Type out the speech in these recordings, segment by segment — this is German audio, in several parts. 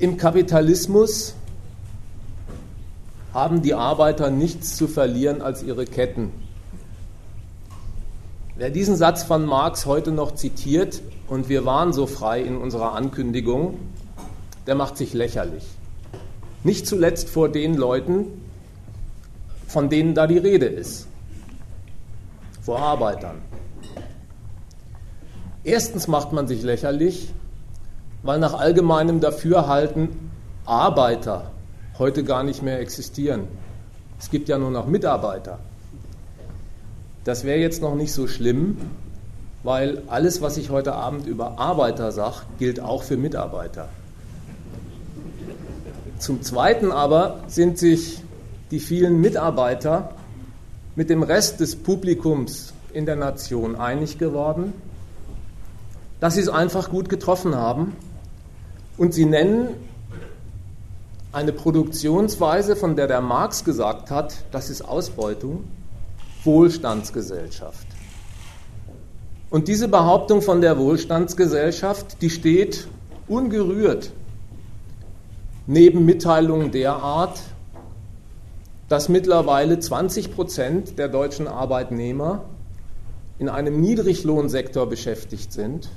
Im Kapitalismus haben die Arbeiter nichts zu verlieren als ihre Ketten. Wer diesen Satz von Marx heute noch zitiert, und wir waren so frei in unserer Ankündigung, der macht sich lächerlich. Nicht zuletzt vor den Leuten, von denen da die Rede ist. Vor Arbeitern. Erstens macht man sich lächerlich, weil nach allgemeinem Dafürhalten Arbeiter heute gar nicht mehr existieren. Es gibt ja nur noch Mitarbeiter. Das wäre jetzt noch nicht so schlimm, weil alles, was ich heute Abend über Arbeiter sage, gilt auch für Mitarbeiter. Zum Zweiten aber sind sich die vielen Mitarbeiter mit dem Rest des Publikums in der Nation einig geworden, dass sie es einfach gut getroffen haben und sie nennen eine Produktionsweise, von der der Marx gesagt hat, das ist Ausbeutung, Wohlstandsgesellschaft. Und diese Behauptung von der Wohlstandsgesellschaft, die steht ungerührt neben Mitteilungen der Art, dass mittlerweile 20 Prozent der deutschen Arbeitnehmer in einem Niedriglohnsektor beschäftigt sind,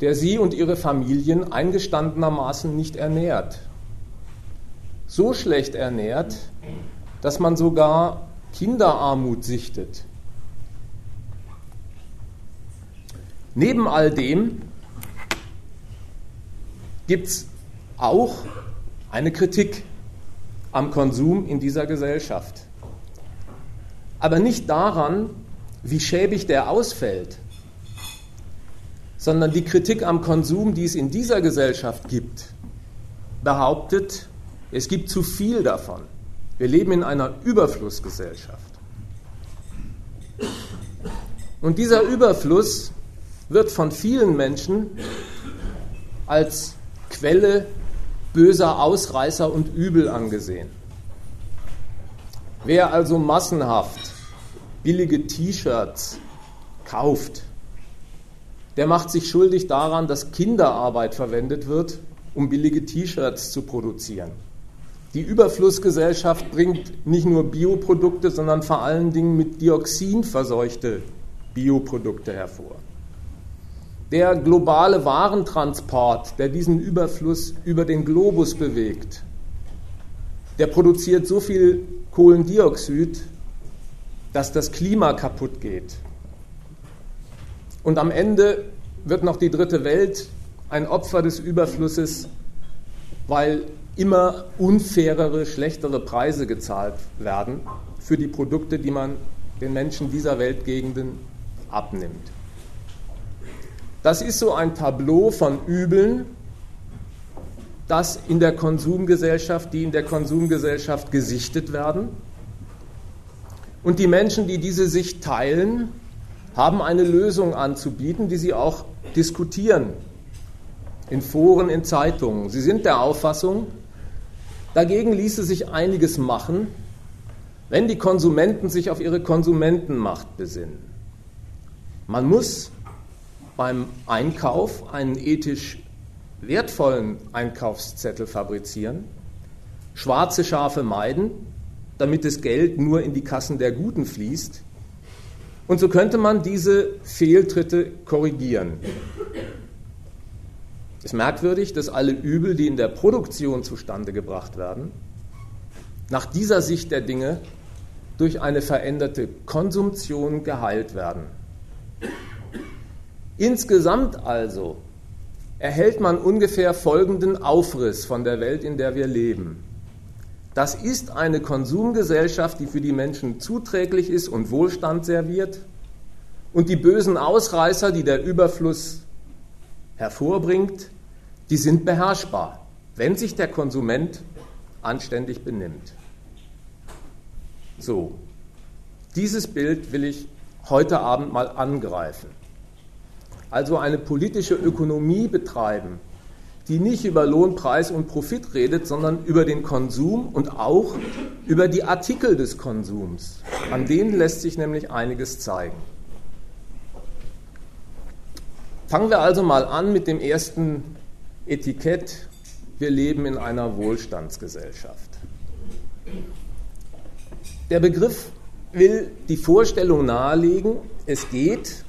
der sie und ihre Familien eingestandenermaßen nicht ernährt so schlecht ernährt, dass man sogar Kinderarmut sichtet. Neben all dem gibt es auch eine Kritik am Konsum in dieser Gesellschaft. Aber nicht daran, wie schäbig der ausfällt, sondern die Kritik am Konsum, die es in dieser Gesellschaft gibt, behauptet, es gibt zu viel davon. Wir leben in einer Überflussgesellschaft. Und dieser Überfluss wird von vielen Menschen als Quelle böser Ausreißer und Übel angesehen. Wer also massenhaft billige T-Shirts kauft, der macht sich schuldig daran, dass Kinderarbeit verwendet wird, um billige T-Shirts zu produzieren. Die Überflussgesellschaft bringt nicht nur Bioprodukte, sondern vor allen Dingen mit Dioxin verseuchte Bioprodukte hervor. Der globale Warentransport, der diesen Überfluss über den Globus bewegt, der produziert so viel Kohlendioxid, dass das Klima kaputt geht. Und am Ende wird noch die dritte Welt ein Opfer des Überflusses, weil immer unfairere, schlechtere Preise gezahlt werden für die Produkte, die man den Menschen dieser Weltgegenden abnimmt. Das ist so ein Tableau von Übeln, das in der Konsumgesellschaft, die in der Konsumgesellschaft gesichtet werden. Und die Menschen, die diese Sicht teilen, haben eine Lösung anzubieten, die sie auch diskutieren in Foren, in Zeitungen. Sie sind der Auffassung, Dagegen ließe sich einiges machen, wenn die Konsumenten sich auf ihre Konsumentenmacht besinnen. Man muss beim Einkauf einen ethisch wertvollen Einkaufszettel fabrizieren, schwarze Schafe meiden, damit das Geld nur in die Kassen der Guten fließt. Und so könnte man diese Fehltritte korrigieren. Es ist merkwürdig, dass alle Übel, die in der Produktion zustande gebracht werden, nach dieser Sicht der Dinge durch eine veränderte Konsumtion geheilt werden. Insgesamt also erhält man ungefähr folgenden Aufriss von der Welt, in der wir leben. Das ist eine Konsumgesellschaft, die für die Menschen zuträglich ist und Wohlstand serviert. Und die bösen Ausreißer, die der Überfluss hervorbringt, die sind beherrschbar, wenn sich der Konsument anständig benimmt. So, dieses Bild will ich heute Abend mal angreifen. Also eine politische Ökonomie betreiben, die nicht über Lohn, Preis und Profit redet, sondern über den Konsum und auch über die Artikel des Konsums. An denen lässt sich nämlich einiges zeigen. Fangen wir also mal an mit dem ersten Etikett wir leben in einer Wohlstandsgesellschaft. Der Begriff will die Vorstellung nahelegen, es geht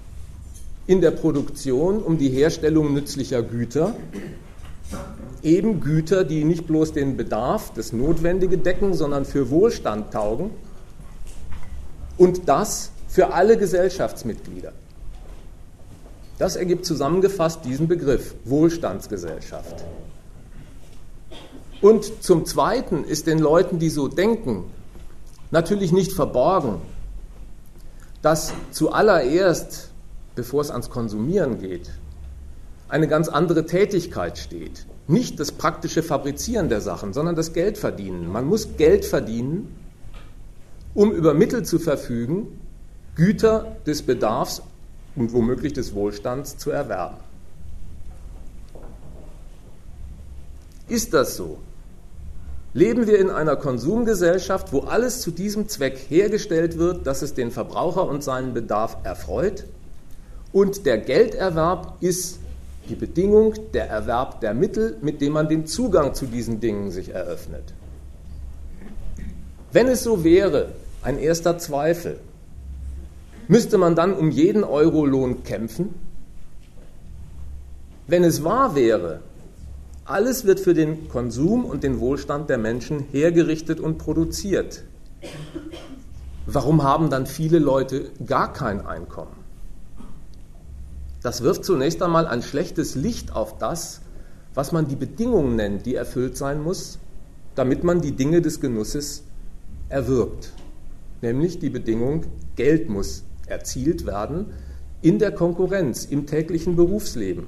in der Produktion um die Herstellung nützlicher Güter, eben Güter, die nicht bloß den Bedarf, das Notwendige decken, sondern für Wohlstand taugen und das für alle Gesellschaftsmitglieder. Das ergibt zusammengefasst diesen Begriff Wohlstandsgesellschaft. Und zum Zweiten ist den Leuten, die so denken, natürlich nicht verborgen, dass zuallererst, bevor es ans Konsumieren geht, eine ganz andere Tätigkeit steht. Nicht das praktische Fabrizieren der Sachen, sondern das Geldverdienen. Man muss Geld verdienen, um über Mittel zu verfügen, Güter des Bedarfs und womöglich des Wohlstands zu erwerben. Ist das so? Leben wir in einer Konsumgesellschaft, wo alles zu diesem Zweck hergestellt wird, dass es den Verbraucher und seinen Bedarf erfreut? Und der Gelderwerb ist die Bedingung, der Erwerb der Mittel, mit dem man den Zugang zu diesen Dingen sich eröffnet. Wenn es so wäre, ein erster Zweifel, müsste man dann um jeden Euro-Lohn kämpfen? Wenn es wahr wäre, alles wird für den Konsum und den Wohlstand der Menschen hergerichtet und produziert. Warum haben dann viele Leute gar kein Einkommen? Das wirft zunächst einmal ein schlechtes Licht auf das, was man die Bedingungen nennt, die erfüllt sein muss, damit man die Dinge des Genusses erwirbt. Nämlich die Bedingung, Geld muss erzielt werden in der Konkurrenz, im täglichen Berufsleben.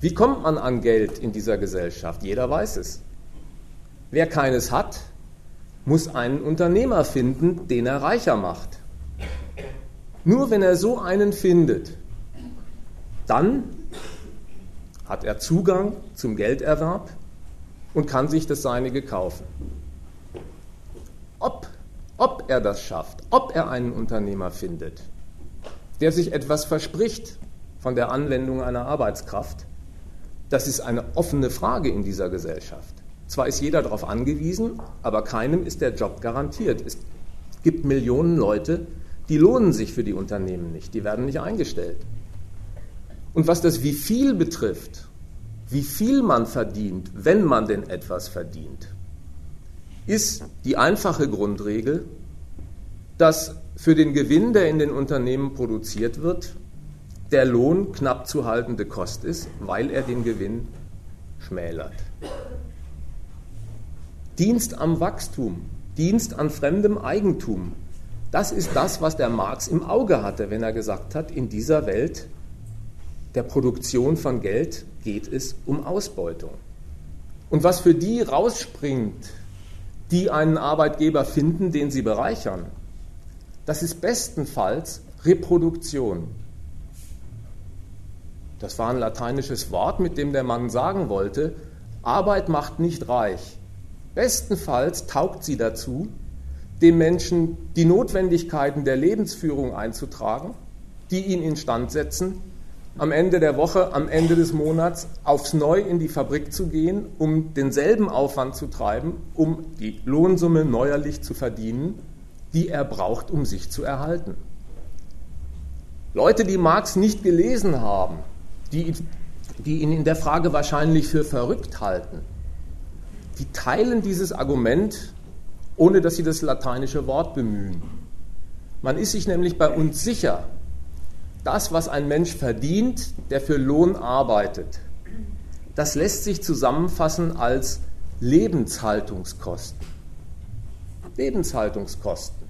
Wie kommt man an Geld in dieser Gesellschaft? Jeder weiß es. Wer keines hat, muss einen Unternehmer finden, den er reicher macht. Nur wenn er so einen findet, dann hat er Zugang zum Gelderwerb und kann sich das Seinige kaufen. Ob, ob er das schafft, ob er einen Unternehmer findet, der sich etwas verspricht von der Anwendung einer Arbeitskraft, das ist eine offene Frage in dieser Gesellschaft. Zwar ist jeder darauf angewiesen, aber keinem ist der Job garantiert. Es gibt Millionen Leute, die lohnen sich für die Unternehmen nicht, die werden nicht eingestellt. Und was das wie viel betrifft, wie viel man verdient, wenn man denn etwas verdient, ist die einfache Grundregel, dass für den Gewinn, der in den Unternehmen produziert wird, der Lohn knapp zu haltende Kost ist, weil er den Gewinn schmälert. Dienst am Wachstum, Dienst an fremdem Eigentum, das ist das, was der Marx im Auge hatte, wenn er gesagt hat, in dieser Welt der Produktion von Geld geht es um Ausbeutung. Und was für die rausspringt, die einen Arbeitgeber finden, den sie bereichern, das ist bestenfalls Reproduktion. Das war ein lateinisches Wort, mit dem der Mann sagen wollte, Arbeit macht nicht reich. Bestenfalls taugt sie dazu, dem Menschen die Notwendigkeiten der Lebensführung einzutragen, die ihn instand setzen, am Ende der Woche, am Ende des Monats aufs Neu in die Fabrik zu gehen, um denselben Aufwand zu treiben, um die Lohnsumme neuerlich zu verdienen, die er braucht, um sich zu erhalten. Leute, die Marx nicht gelesen haben, die, die ihn in der Frage wahrscheinlich für verrückt halten, die teilen dieses Argument, ohne dass sie das lateinische Wort bemühen. Man ist sich nämlich bei uns sicher, das, was ein Mensch verdient, der für Lohn arbeitet, das lässt sich zusammenfassen als Lebenshaltungskosten. Lebenshaltungskosten.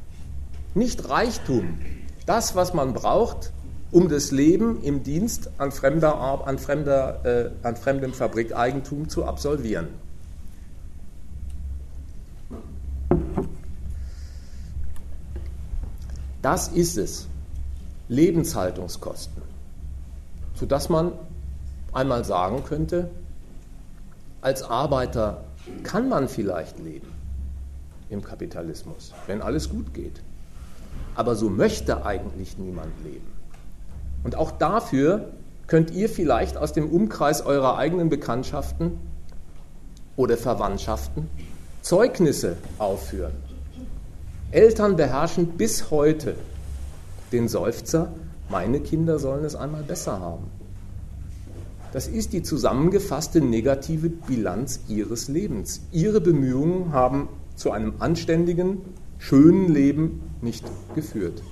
Nicht Reichtum. Das, was man braucht, um das Leben im Dienst an, fremder, an, fremder, äh, an fremdem Fabrikeigentum zu absolvieren. Das ist es. Lebenshaltungskosten. Sodass man einmal sagen könnte, als Arbeiter kann man vielleicht leben im Kapitalismus, wenn alles gut geht. Aber so möchte eigentlich niemand leben. Und auch dafür könnt ihr vielleicht aus dem Umkreis eurer eigenen Bekanntschaften oder Verwandtschaften Zeugnisse aufführen. Eltern beherrschen bis heute den Seufzer, meine Kinder sollen es einmal besser haben. Das ist die zusammengefasste negative Bilanz ihres Lebens. Ihre Bemühungen haben zu einem anständigen, schönen Leben nicht geführt.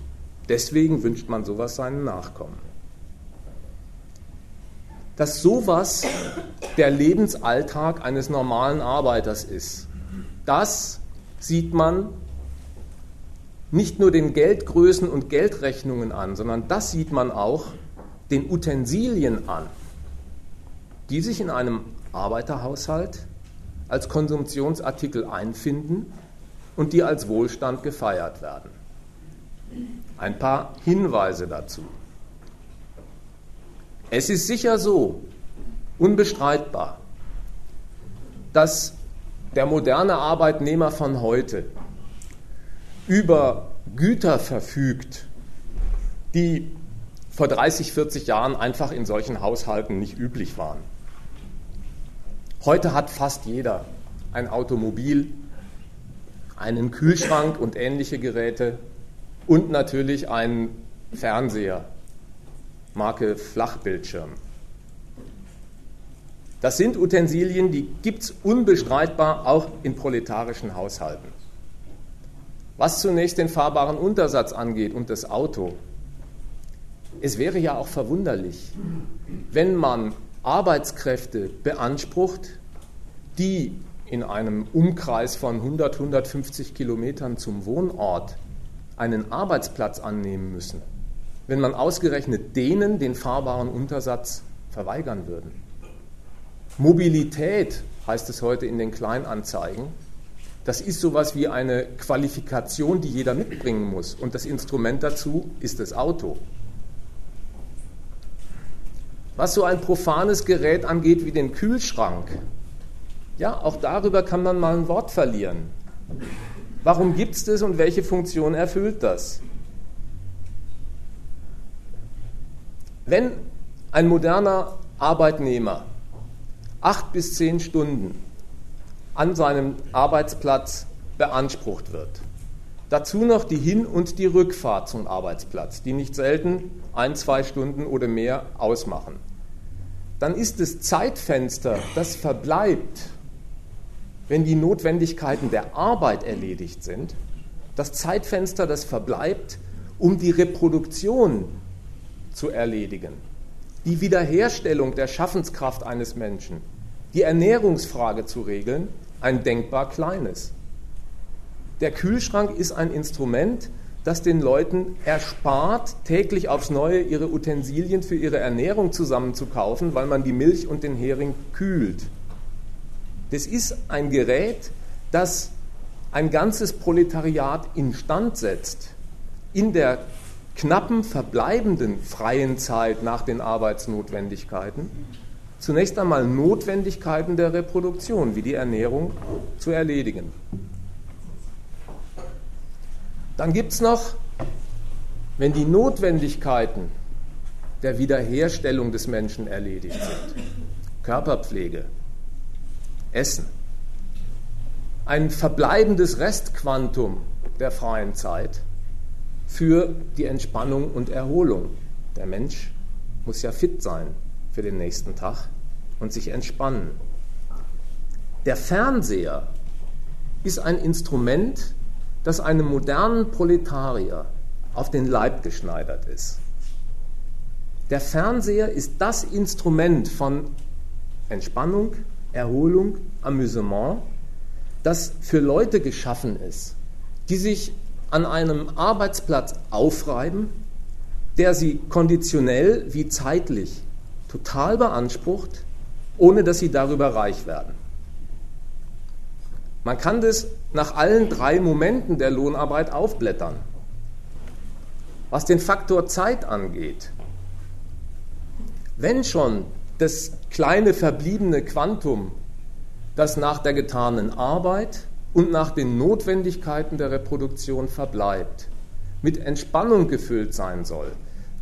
Deswegen wünscht man sowas seinen Nachkommen. Dass sowas der Lebensalltag eines normalen Arbeiters ist, das sieht man nicht nur den Geldgrößen und Geldrechnungen an, sondern das sieht man auch den Utensilien an, die sich in einem Arbeiterhaushalt als Konsumptionsartikel einfinden und die als Wohlstand gefeiert werden. Ein paar Hinweise dazu. Es ist sicher so, unbestreitbar, dass der moderne Arbeitnehmer von heute über Güter verfügt, die vor 30, 40 Jahren einfach in solchen Haushalten nicht üblich waren. Heute hat fast jeder ein Automobil, einen Kühlschrank und ähnliche Geräte und natürlich einen Fernseher, Marke Flachbildschirm. Das sind Utensilien, die gibt es unbestreitbar auch in proletarischen Haushalten. Was zunächst den fahrbaren Untersatz angeht und das Auto, es wäre ja auch verwunderlich, wenn man Arbeitskräfte beansprucht, die in einem Umkreis von 100, 150 Kilometern zum Wohnort einen Arbeitsplatz annehmen müssen, wenn man ausgerechnet denen den fahrbaren Untersatz verweigern würde. Mobilität heißt es heute in den Kleinanzeigen. Das ist sowas wie eine Qualifikation, die jeder mitbringen muss. Und das Instrument dazu ist das Auto. Was so ein profanes Gerät angeht wie den Kühlschrank, ja, auch darüber kann man mal ein Wort verlieren. Warum gibt es das und welche Funktion erfüllt das? Wenn ein moderner Arbeitnehmer acht bis zehn Stunden an seinem Arbeitsplatz beansprucht wird, dazu noch die Hin- und die Rückfahrt zum Arbeitsplatz, die nicht selten ein, zwei Stunden oder mehr ausmachen, dann ist das Zeitfenster, das verbleibt, wenn die Notwendigkeiten der Arbeit erledigt sind, das Zeitfenster, das verbleibt, um die Reproduktion zu erledigen, die Wiederherstellung der Schaffenskraft eines Menschen, die Ernährungsfrage zu regeln, ein denkbar kleines. Der Kühlschrank ist ein Instrument, das den Leuten erspart, täglich aufs Neue ihre Utensilien für ihre Ernährung zusammenzukaufen, weil man die Milch und den Hering kühlt. Das ist ein Gerät, das ein ganzes Proletariat instand setzt, in der knappen verbleibenden freien Zeit nach den Arbeitsnotwendigkeiten, zunächst einmal Notwendigkeiten der Reproduktion, wie die Ernährung, zu erledigen. Dann gibt es noch, wenn die Notwendigkeiten der Wiederherstellung des Menschen erledigt sind, Körperpflege, Essen. Ein verbleibendes Restquantum der freien Zeit für die Entspannung und Erholung. Der Mensch muss ja fit sein für den nächsten Tag und sich entspannen. Der Fernseher ist ein Instrument, das einem modernen Proletarier auf den Leib geschneidert ist. Der Fernseher ist das Instrument von Entspannung, Erholung, Amüsement, das für Leute geschaffen ist, die sich an einem Arbeitsplatz aufreiben, der sie konditionell wie zeitlich total beansprucht, ohne dass sie darüber reich werden. Man kann das nach allen drei Momenten der Lohnarbeit aufblättern. Was den Faktor Zeit angeht, wenn schon das kleine verbliebene Quantum, das nach der getanen Arbeit und nach den Notwendigkeiten der Reproduktion verbleibt, mit Entspannung gefüllt sein soll,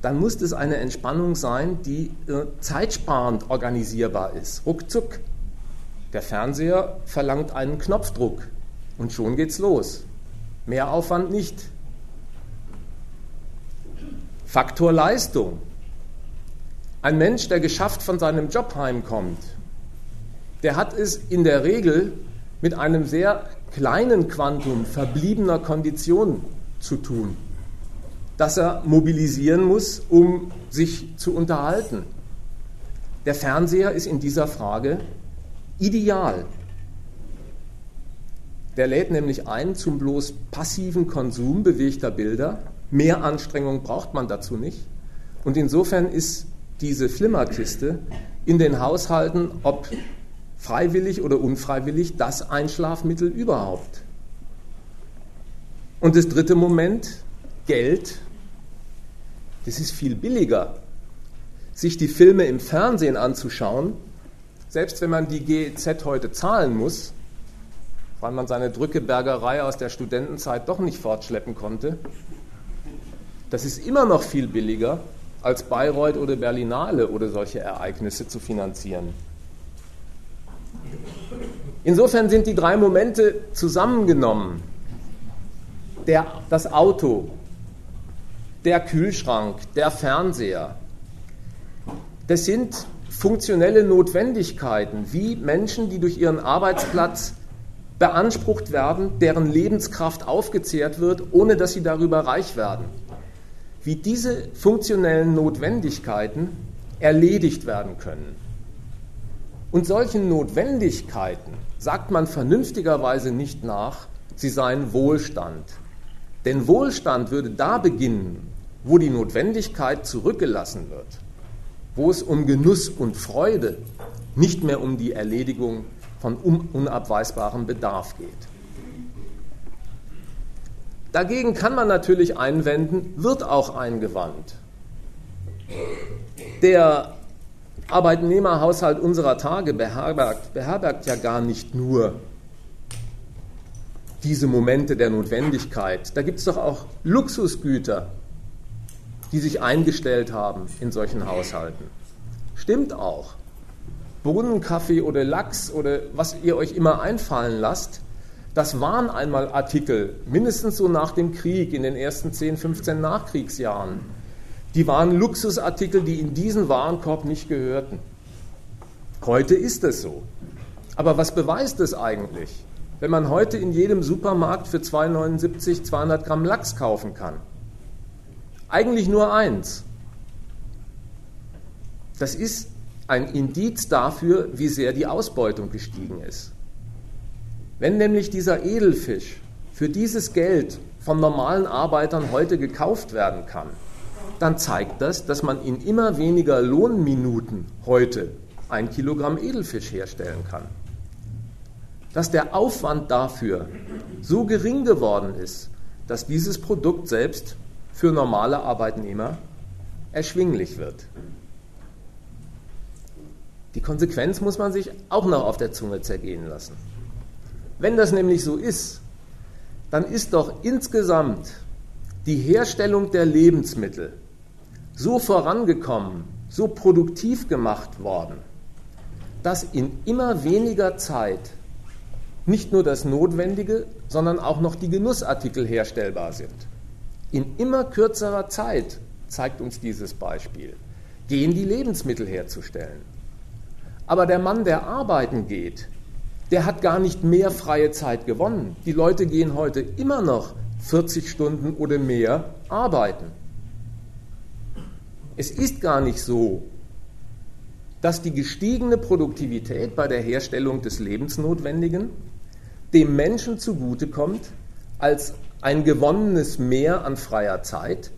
dann muss es eine Entspannung sein, die äh, zeitsparend organisierbar ist, ruckzuck. Der Fernseher verlangt einen Knopfdruck und schon geht's los. Mehr Aufwand nicht. Faktor Leistung. Ein Mensch, der geschafft von seinem Job heimkommt, der hat es in der Regel mit einem sehr kleinen Quantum verbliebener Konditionen zu tun, das er mobilisieren muss, um sich zu unterhalten. Der Fernseher ist in dieser Frage ideal. Der lädt nämlich ein zum bloß passiven Konsum bewegter Bilder. Mehr Anstrengung braucht man dazu nicht. Und insofern ist diese Flimmerkiste in den Haushalten, ob freiwillig oder unfreiwillig, das Einschlafmittel überhaupt. Und das dritte Moment, Geld, das ist viel billiger. Sich die Filme im Fernsehen anzuschauen, selbst wenn man die GEZ heute zahlen muss, weil man seine Drückebergerei aus der Studentenzeit doch nicht fortschleppen konnte, das ist immer noch viel billiger, als Bayreuth oder Berlinale oder solche Ereignisse zu finanzieren. Insofern sind die drei Momente zusammengenommen. Der, das Auto, der Kühlschrank, der Fernseher. Das sind funktionelle Notwendigkeiten, wie Menschen, die durch ihren Arbeitsplatz beansprucht werden, deren Lebenskraft aufgezehrt wird, ohne dass sie darüber reich werden. Wie diese funktionellen Notwendigkeiten erledigt werden können. Und solchen Notwendigkeiten sagt man vernünftigerweise nicht nach, sie seien Wohlstand. Denn Wohlstand würde da beginnen, wo die Notwendigkeit zurückgelassen wird wo es um Genuss und Freude, nicht mehr um die Erledigung von unabweisbarem Bedarf geht. Dagegen kann man natürlich einwenden, wird auch eingewandt. Der Arbeitnehmerhaushalt unserer Tage beherbergt, beherbergt ja gar nicht nur diese Momente der Notwendigkeit. Da gibt es doch auch Luxusgüter, die sich eingestellt haben in solchen Haushalten. Stimmt auch. Brunnenkaffee oder Lachs oder was ihr euch immer einfallen lasst, das waren einmal Artikel, mindestens so nach dem Krieg, in den ersten 10, 15 Nachkriegsjahren. Die waren Luxusartikel, die in diesen Warenkorb nicht gehörten. Heute ist es so. Aber was beweist es eigentlich, wenn man heute in jedem Supermarkt für 2,79 200 Gramm Lachs kaufen kann? Eigentlich nur eins. Das ist ein Indiz dafür, wie sehr die Ausbeutung gestiegen ist. Wenn nämlich dieser Edelfisch für dieses Geld von normalen Arbeitern heute gekauft werden kann, dann zeigt das, dass man in immer weniger Lohnminuten heute ein Kilogramm Edelfisch herstellen kann. Dass der Aufwand dafür so gering geworden ist, dass dieses Produkt selbst für normale Arbeitnehmer erschwinglich wird. Die Konsequenz muss man sich auch noch auf der Zunge zergehen lassen. Wenn das nämlich so ist, dann ist doch insgesamt die Herstellung der Lebensmittel so vorangekommen, so produktiv gemacht worden, dass in immer weniger Zeit nicht nur das Notwendige, sondern auch noch die Genussartikel herstellbar sind. In immer kürzerer Zeit, zeigt uns dieses Beispiel, gehen die Lebensmittel herzustellen. Aber der Mann, der arbeiten geht, der hat gar nicht mehr freie Zeit gewonnen. Die Leute gehen heute immer noch 40 Stunden oder mehr arbeiten. Es ist gar nicht so, dass die gestiegene Produktivität bei der Herstellung des Lebensnotwendigen dem Menschen zugutekommt als ein gewonnenes Mehr an freier Zeit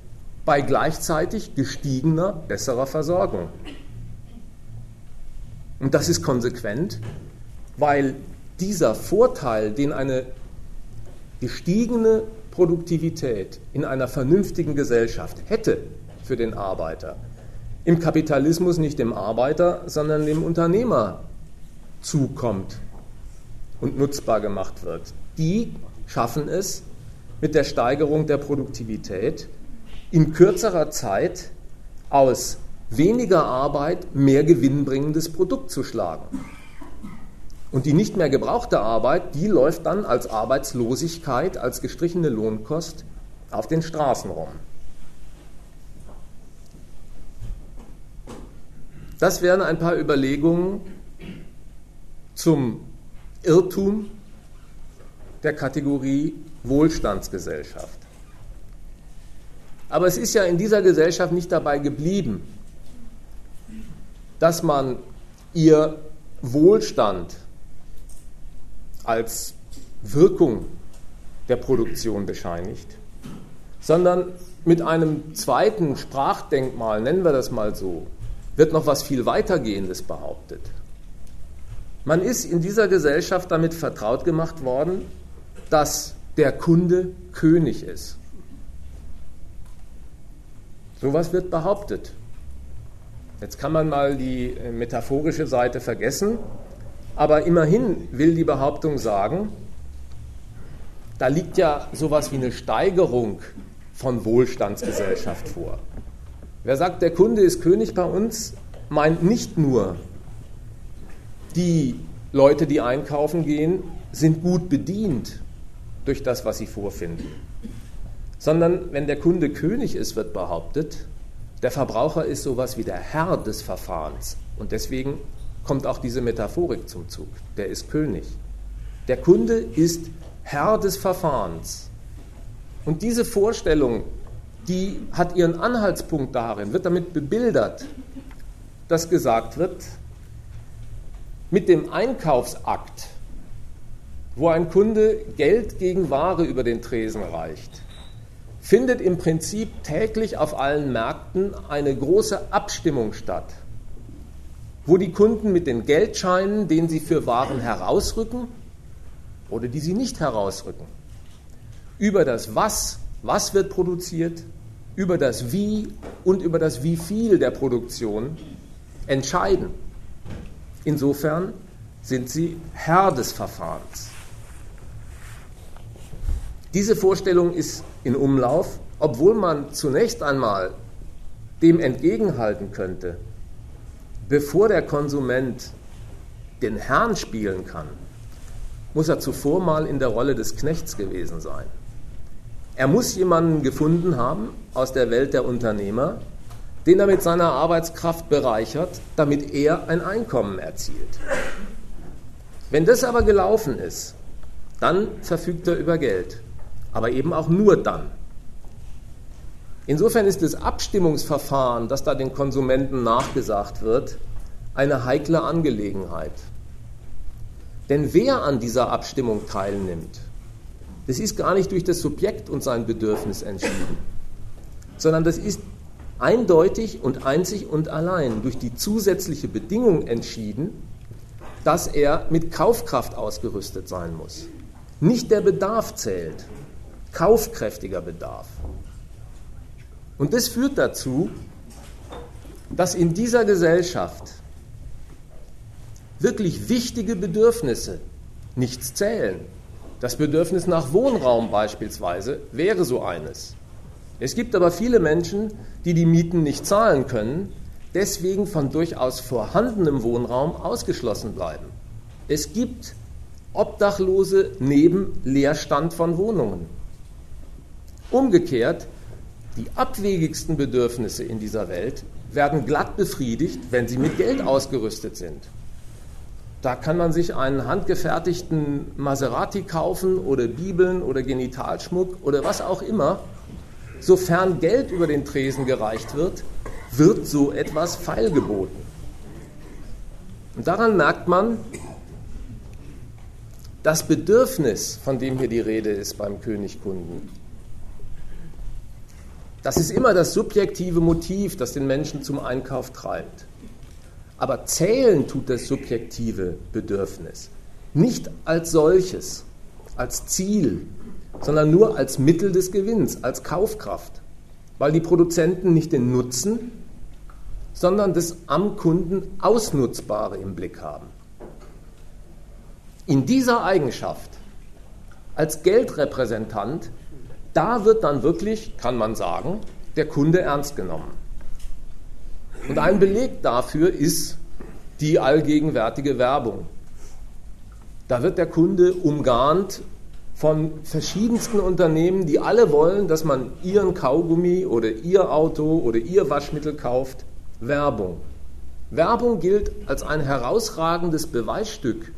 bei gleichzeitig gestiegener, besserer Versorgung. Und das ist konsequent, weil dieser Vorteil, den eine gestiegene Produktivität in einer vernünftigen Gesellschaft hätte für den Arbeiter, im Kapitalismus nicht dem Arbeiter, sondern dem Unternehmer zukommt und nutzbar gemacht wird. Die schaffen es, mit der Steigerung der Produktivität in kürzerer Zeit aus weniger Arbeit mehr gewinnbringendes Produkt zu schlagen. Und die nicht mehr gebrauchte Arbeit, die läuft dann als Arbeitslosigkeit, als gestrichene Lohnkost auf den Straßen rum. Das wären ein paar Überlegungen zum Irrtum der Kategorie Wohlstandsgesellschaft. Aber es ist ja in dieser Gesellschaft nicht dabei geblieben, dass man ihr Wohlstand als Wirkung der Produktion bescheinigt, sondern mit einem zweiten Sprachdenkmal, nennen wir das mal so, wird noch was viel weitergehendes behauptet. Man ist in dieser Gesellschaft damit vertraut gemacht worden, dass der Kunde König ist. Sowas wird behauptet. Jetzt kann man mal die äh, metaphorische Seite vergessen, aber immerhin will die Behauptung sagen, da liegt ja sowas wie eine Steigerung von Wohlstandsgesellschaft vor. Wer sagt, der Kunde ist König bei uns, meint nicht nur, die Leute, die einkaufen gehen, sind gut bedient durch das, was sie vorfinden sondern wenn der Kunde König ist, wird behauptet, der Verbraucher ist sowas wie der Herr des Verfahrens. Und deswegen kommt auch diese Metaphorik zum Zug. Der ist König. Der Kunde ist Herr des Verfahrens. Und diese Vorstellung, die hat ihren Anhaltspunkt darin, wird damit bebildert, dass gesagt wird, mit dem Einkaufsakt, wo ein Kunde Geld gegen Ware über den Tresen reicht, findet im Prinzip täglich auf allen Märkten eine große Abstimmung statt, wo die Kunden mit den Geldscheinen, den sie für Waren herausrücken oder die sie nicht herausrücken, über das Was, was wird produziert, über das Wie und über das Wie viel der Produktion entscheiden. Insofern sind sie Herr des Verfahrens. Diese Vorstellung ist in Umlauf, obwohl man zunächst einmal dem entgegenhalten könnte, bevor der Konsument den Herrn spielen kann, muss er zuvor mal in der Rolle des Knechts gewesen sein. Er muss jemanden gefunden haben aus der Welt der Unternehmer, den er mit seiner Arbeitskraft bereichert, damit er ein Einkommen erzielt. Wenn das aber gelaufen ist, dann verfügt er über Geld aber eben auch nur dann. Insofern ist das Abstimmungsverfahren, das da den Konsumenten nachgesagt wird, eine heikle Angelegenheit. Denn wer an dieser Abstimmung teilnimmt, das ist gar nicht durch das Subjekt und sein Bedürfnis entschieden, sondern das ist eindeutig und einzig und allein durch die zusätzliche Bedingung entschieden, dass er mit Kaufkraft ausgerüstet sein muss. Nicht der Bedarf zählt kaufkräftiger Bedarf. Und das führt dazu, dass in dieser Gesellschaft wirklich wichtige Bedürfnisse nichts zählen. Das Bedürfnis nach Wohnraum beispielsweise wäre so eines. Es gibt aber viele Menschen, die die Mieten nicht zahlen können, deswegen von durchaus vorhandenem Wohnraum ausgeschlossen bleiben. Es gibt Obdachlose neben Leerstand von Wohnungen. Umgekehrt, die abwegigsten Bedürfnisse in dieser Welt werden glatt befriedigt, wenn sie mit Geld ausgerüstet sind. Da kann man sich einen handgefertigten Maserati kaufen oder Bibeln oder Genitalschmuck oder was auch immer. Sofern Geld über den Tresen gereicht wird, wird so etwas feilgeboten. Und daran merkt man, das Bedürfnis, von dem hier die Rede ist beim Königkunden, das ist immer das subjektive Motiv, das den Menschen zum Einkauf treibt. Aber zählen tut das subjektive Bedürfnis nicht als solches, als Ziel, sondern nur als Mittel des Gewinns, als Kaufkraft, weil die Produzenten nicht den Nutzen, sondern das am Kunden Ausnutzbare im Blick haben. In dieser Eigenschaft, als Geldrepräsentant, da wird dann wirklich, kann man sagen, der Kunde ernst genommen. Und ein Beleg dafür ist die allgegenwärtige Werbung. Da wird der Kunde umgarnt von verschiedensten Unternehmen, die alle wollen, dass man ihren Kaugummi oder ihr Auto oder ihr Waschmittel kauft. Werbung. Werbung gilt als ein herausragendes Beweisstück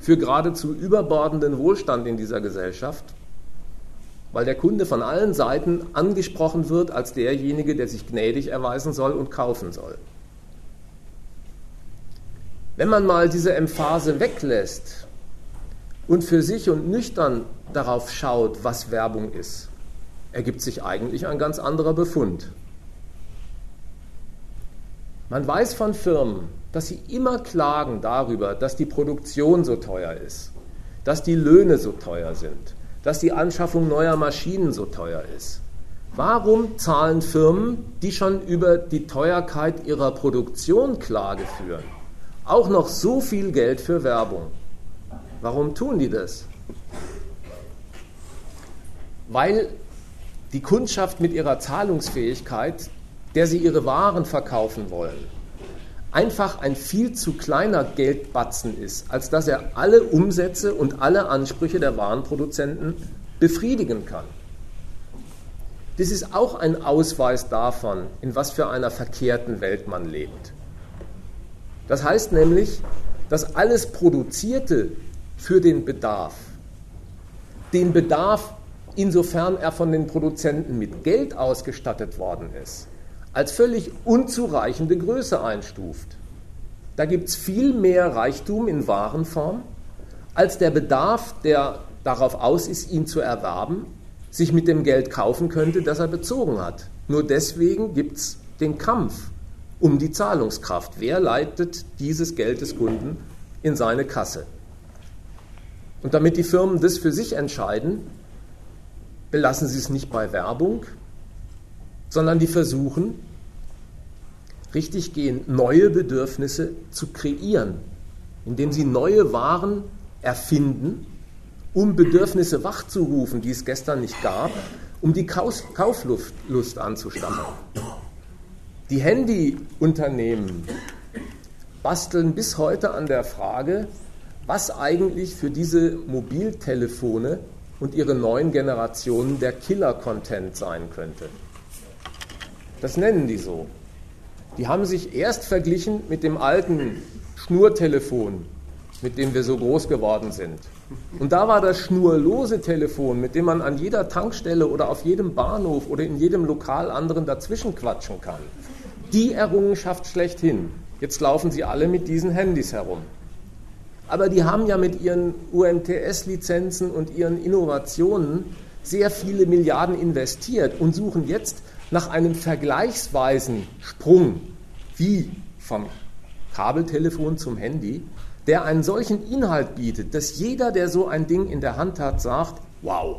für geradezu überbordenden Wohlstand in dieser Gesellschaft, weil der Kunde von allen Seiten angesprochen wird als derjenige, der sich gnädig erweisen soll und kaufen soll. Wenn man mal diese Emphase weglässt und für sich und nüchtern darauf schaut, was Werbung ist, ergibt sich eigentlich ein ganz anderer Befund. Man weiß von Firmen, dass sie immer klagen darüber, dass die Produktion so teuer ist, dass die Löhne so teuer sind, dass die Anschaffung neuer Maschinen so teuer ist. Warum zahlen Firmen, die schon über die Teuerkeit ihrer Produktion Klage führen, auch noch so viel Geld für Werbung? Warum tun die das? Weil die Kundschaft mit ihrer Zahlungsfähigkeit, der sie ihre Waren verkaufen wollen, einfach ein viel zu kleiner Geldbatzen ist, als dass er alle Umsätze und alle Ansprüche der Warenproduzenten befriedigen kann. Das ist auch ein Ausweis davon, in was für einer verkehrten Welt man lebt. Das heißt nämlich, dass alles Produzierte für den Bedarf. Den Bedarf, insofern er von den Produzenten mit Geld ausgestattet worden ist, als völlig unzureichende Größe einstuft. Da gibt es viel mehr Reichtum in Warenform, als der Bedarf, der darauf aus ist, ihn zu erwerben, sich mit dem Geld kaufen könnte, das er bezogen hat. Nur deswegen gibt es den Kampf um die Zahlungskraft. Wer leitet dieses Geld des Kunden in seine Kasse? Und damit die Firmen das für sich entscheiden, belassen sie es nicht bei Werbung, sondern die versuchen, richtig gehend neue Bedürfnisse zu kreieren, indem sie neue Waren erfinden, um Bedürfnisse wachzurufen, die es gestern nicht gab, um die Kauflust anzustacheln. Die Handyunternehmen basteln bis heute an der Frage, was eigentlich für diese Mobiltelefone und ihre neuen Generationen der Killer-Content sein könnte. Das nennen die so. Die haben sich erst verglichen mit dem alten Schnurtelefon, mit dem wir so groß geworden sind. Und da war das schnurlose Telefon, mit dem man an jeder Tankstelle oder auf jedem Bahnhof oder in jedem Lokal anderen dazwischen quatschen kann. Die Errungenschaft schlechthin. Jetzt laufen sie alle mit diesen Handys herum. Aber die haben ja mit ihren UMTS-Lizenzen und ihren Innovationen sehr viele Milliarden investiert und suchen jetzt nach einem vergleichsweisen Sprung, wie vom Kabeltelefon zum Handy, der einen solchen Inhalt bietet, dass jeder, der so ein Ding in der Hand hat, sagt, wow,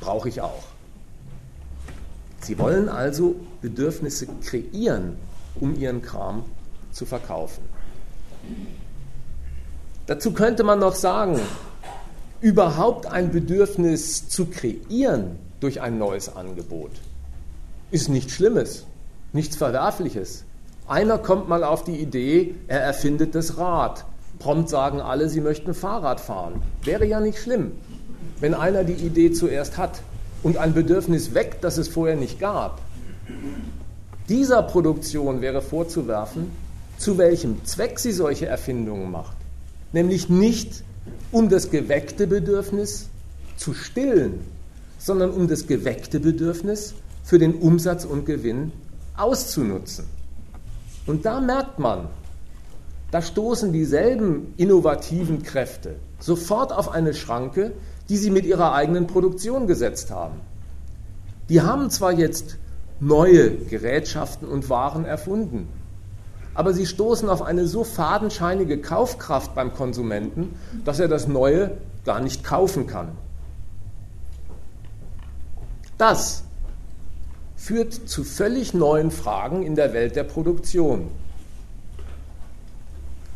brauche ich auch. Sie wollen also Bedürfnisse kreieren, um ihren Kram zu verkaufen. Dazu könnte man noch sagen, überhaupt ein Bedürfnis zu kreieren durch ein neues Angebot ist nichts Schlimmes, nichts Verwerfliches. Einer kommt mal auf die Idee, er erfindet das Rad. Prompt sagen alle, sie möchten Fahrrad fahren. Wäre ja nicht schlimm, wenn einer die Idee zuerst hat und ein Bedürfnis weckt, das es vorher nicht gab. Dieser Produktion wäre vorzuwerfen, zu welchem Zweck sie solche Erfindungen macht nämlich nicht um das geweckte Bedürfnis zu stillen, sondern um das geweckte Bedürfnis für den Umsatz und Gewinn auszunutzen. Und da merkt man, da stoßen dieselben innovativen Kräfte sofort auf eine Schranke, die sie mit ihrer eigenen Produktion gesetzt haben. Die haben zwar jetzt neue Gerätschaften und Waren erfunden, aber sie stoßen auf eine so fadenscheinige Kaufkraft beim Konsumenten, dass er das Neue gar nicht kaufen kann. Das führt zu völlig neuen Fragen in der Welt der Produktion.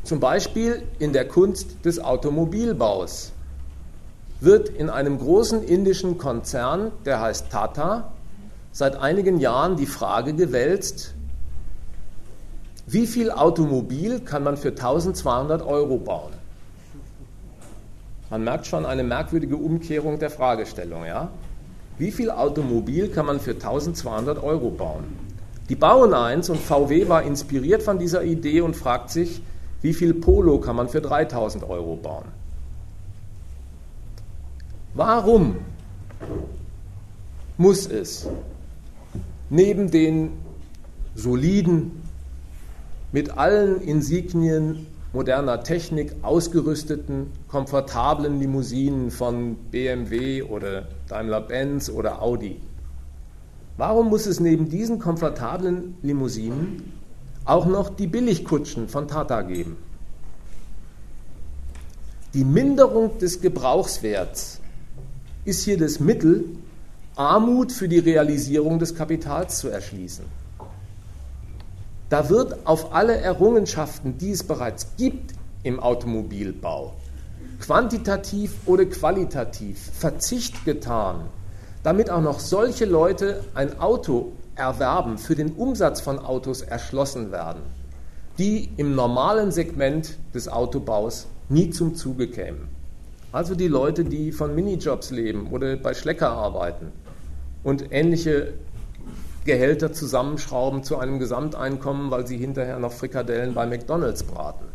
Zum Beispiel in der Kunst des Automobilbaus wird in einem großen indischen Konzern, der heißt Tata, seit einigen Jahren die Frage gewälzt, wie viel Automobil kann man für 1200 Euro bauen? Man merkt schon eine merkwürdige Umkehrung der Fragestellung. Ja? Wie viel Automobil kann man für 1200 Euro bauen? Die bauen eins und VW war inspiriert von dieser Idee und fragt sich, wie viel Polo kann man für 3000 Euro bauen? Warum muss es neben den soliden, mit allen Insignien moderner Technik ausgerüsteten, komfortablen Limousinen von BMW oder Daimler-Benz oder Audi. Warum muss es neben diesen komfortablen Limousinen auch noch die Billigkutschen von Tata geben? Die Minderung des Gebrauchswerts ist hier das Mittel, Armut für die Realisierung des Kapitals zu erschließen. Da wird auf alle Errungenschaften, die es bereits gibt im Automobilbau, quantitativ oder qualitativ Verzicht getan, damit auch noch solche Leute ein Auto erwerben, für den Umsatz von Autos erschlossen werden, die im normalen Segment des Autobaus nie zum Zuge kämen. Also die Leute, die von Minijobs leben oder bei Schlecker arbeiten und ähnliche Gehälter zusammenschrauben zu einem Gesamteinkommen, weil sie hinterher noch Frikadellen bei McDonald's braten.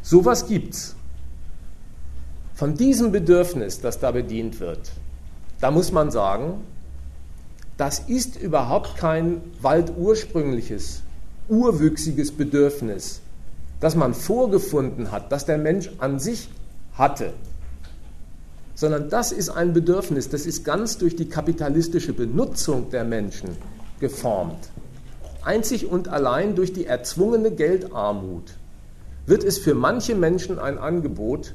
Sowas gibt's. Von diesem Bedürfnis, das da bedient wird, da muss man sagen, das ist überhaupt kein waldursprüngliches, urwüchsiges Bedürfnis, das man vorgefunden hat, das der Mensch an sich hatte sondern das ist ein Bedürfnis, das ist ganz durch die kapitalistische Benutzung der Menschen geformt. Einzig und allein durch die erzwungene Geldarmut wird es für manche Menschen ein Angebot,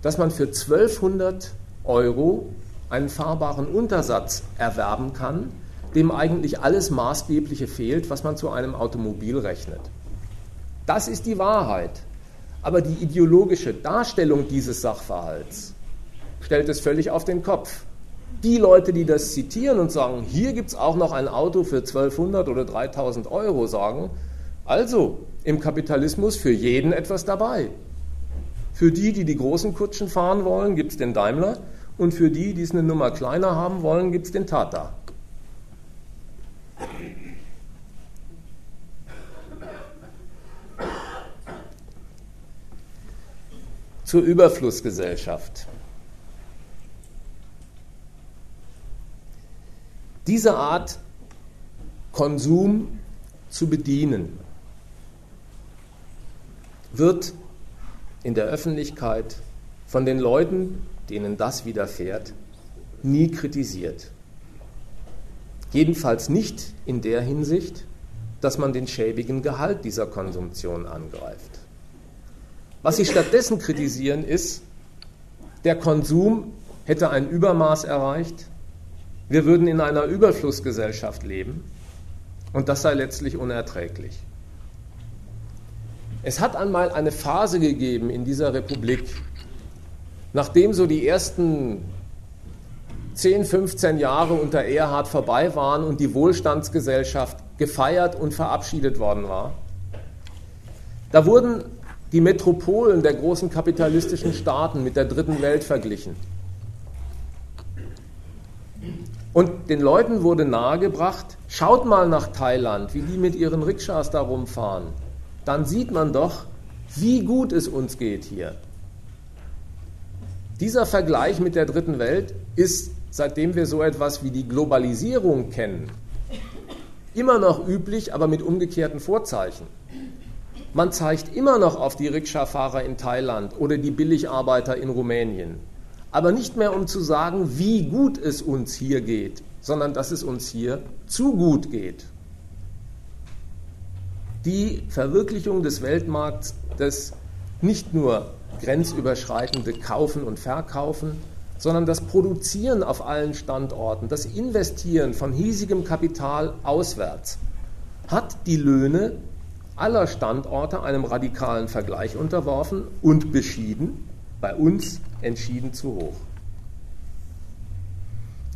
dass man für 1200 Euro einen fahrbaren Untersatz erwerben kann, dem eigentlich alles Maßgebliche fehlt, was man zu einem Automobil rechnet. Das ist die Wahrheit. Aber die ideologische Darstellung dieses Sachverhalts, stellt es völlig auf den Kopf. Die Leute, die das zitieren und sagen, hier gibt es auch noch ein Auto für 1200 oder 3000 Euro, sagen, also im Kapitalismus für jeden etwas dabei. Für die, die die großen Kutschen fahren wollen, gibt es den Daimler und für die, die es eine Nummer kleiner haben wollen, gibt es den Tata. Zur Überflussgesellschaft. Diese Art Konsum zu bedienen, wird in der Öffentlichkeit von den Leuten, denen das widerfährt, nie kritisiert. Jedenfalls nicht in der Hinsicht, dass man den schäbigen Gehalt dieser Konsumtion angreift. Was sie stattdessen kritisieren ist, der Konsum hätte ein Übermaß erreicht, wir würden in einer Überflussgesellschaft leben und das sei letztlich unerträglich. Es hat einmal eine Phase gegeben in dieser Republik, nachdem so die ersten 10, 15 Jahre unter Erhard vorbei waren und die Wohlstandsgesellschaft gefeiert und verabschiedet worden war. Da wurden die Metropolen der großen kapitalistischen Staaten mit der dritten Welt verglichen. Und den Leuten wurde nahegebracht, schaut mal nach Thailand, wie die mit ihren Rikschas da rumfahren. Dann sieht man doch, wie gut es uns geht hier. Dieser Vergleich mit der dritten Welt ist, seitdem wir so etwas wie die Globalisierung kennen, immer noch üblich, aber mit umgekehrten Vorzeichen. Man zeigt immer noch auf die Rikscha-Fahrer in Thailand oder die Billigarbeiter in Rumänien aber nicht mehr um zu sagen, wie gut es uns hier geht, sondern dass es uns hier zu gut geht. Die Verwirklichung des Weltmarkts, das nicht nur grenzüberschreitende Kaufen und Verkaufen, sondern das Produzieren auf allen Standorten, das Investieren von hiesigem Kapital auswärts, hat die Löhne aller Standorte einem radikalen Vergleich unterworfen und beschieden, bei uns entschieden zu hoch.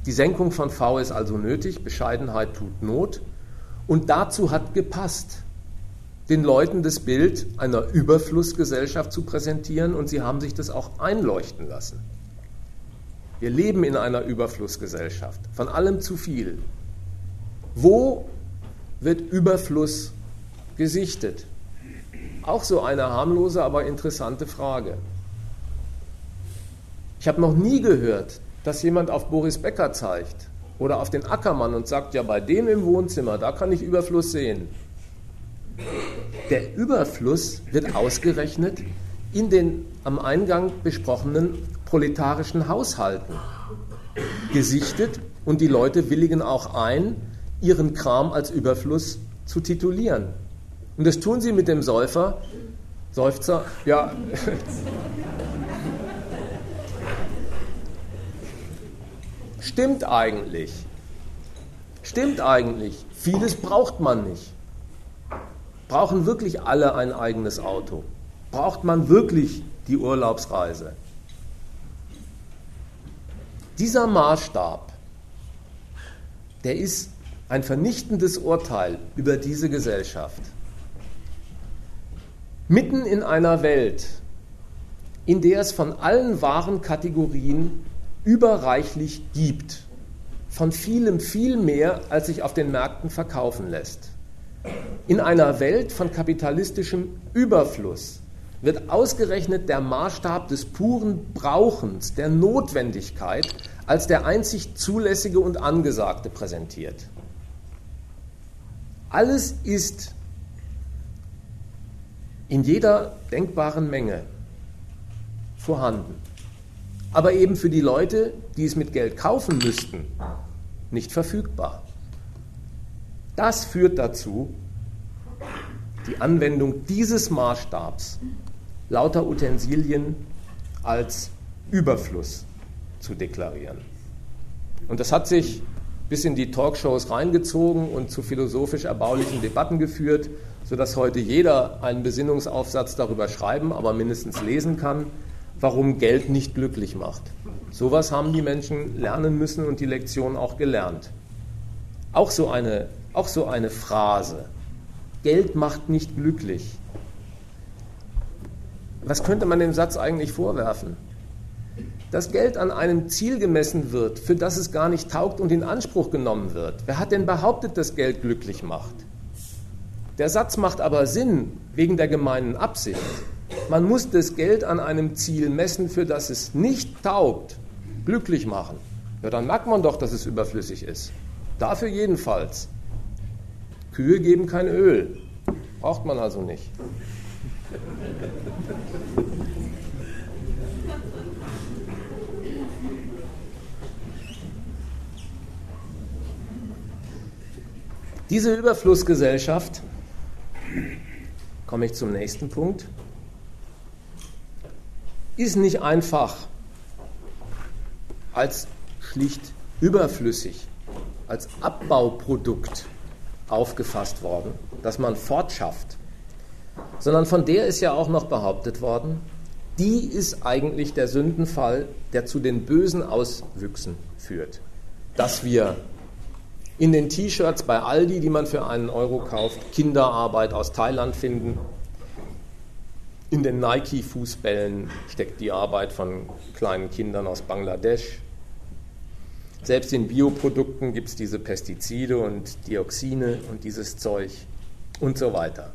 Die Senkung von V ist also nötig, Bescheidenheit tut Not und dazu hat gepasst, den Leuten das Bild einer Überflussgesellschaft zu präsentieren und sie haben sich das auch einleuchten lassen. Wir leben in einer Überflussgesellschaft, von allem zu viel. Wo wird Überfluss gesichtet? Auch so eine harmlose, aber interessante Frage. Ich habe noch nie gehört, dass jemand auf Boris Becker zeigt oder auf den Ackermann und sagt, ja, bei dem im Wohnzimmer, da kann ich Überfluss sehen. Der Überfluss wird ausgerechnet in den am Eingang besprochenen proletarischen Haushalten gesichtet und die Leute willigen auch ein, ihren Kram als Überfluss zu titulieren. Und das tun sie mit dem Säufer, Seufzer, ja. Stimmt eigentlich. Stimmt eigentlich. Vieles braucht man nicht. Brauchen wirklich alle ein eigenes Auto? Braucht man wirklich die Urlaubsreise? Dieser Maßstab, der ist ein vernichtendes Urteil über diese Gesellschaft. Mitten in einer Welt, in der es von allen wahren Kategorien überreichlich gibt, von vielem viel mehr, als sich auf den Märkten verkaufen lässt. In einer Welt von kapitalistischem Überfluss wird ausgerechnet der Maßstab des puren Brauchens, der Notwendigkeit als der einzig zulässige und angesagte präsentiert. Alles ist in jeder denkbaren Menge vorhanden. Aber eben für die Leute, die es mit Geld kaufen müssten, nicht verfügbar. Das führt dazu, die Anwendung dieses Maßstabs lauter Utensilien als Überfluss zu deklarieren. Und das hat sich bis in die Talkshows reingezogen und zu philosophisch erbaulichen Debatten geführt, sodass heute jeder einen Besinnungsaufsatz darüber schreiben, aber mindestens lesen kann, warum Geld nicht glücklich macht. Sowas haben die Menschen lernen müssen und die Lektion auch gelernt. Auch so eine, auch so eine Phrase. Geld macht nicht glücklich. Was könnte man dem Satz eigentlich vorwerfen? Dass Geld an einem Ziel gemessen wird, für das es gar nicht taugt und in Anspruch genommen wird. Wer hat denn behauptet, dass Geld glücklich macht? Der Satz macht aber Sinn wegen der gemeinen Absicht. Man muss das Geld an einem Ziel messen, für das es nicht taugt, glücklich machen. Ja, dann merkt man doch, dass es überflüssig ist. Dafür jedenfalls. Kühe geben kein Öl. Braucht man also nicht. Diese Überflussgesellschaft, komme ich zum nächsten Punkt, ist nicht einfach als schlicht überflüssig, als Abbauprodukt aufgefasst worden, das man fortschafft, sondern von der ist ja auch noch behauptet worden, die ist eigentlich der Sündenfall, der zu den bösen Auswüchsen führt. Dass wir in den T-Shirts bei Aldi, die man für einen Euro kauft, Kinderarbeit aus Thailand finden. In den Nike-Fußbällen steckt die Arbeit von kleinen Kindern aus Bangladesch. Selbst in Bioprodukten gibt es diese Pestizide und Dioxine und dieses Zeug und so weiter.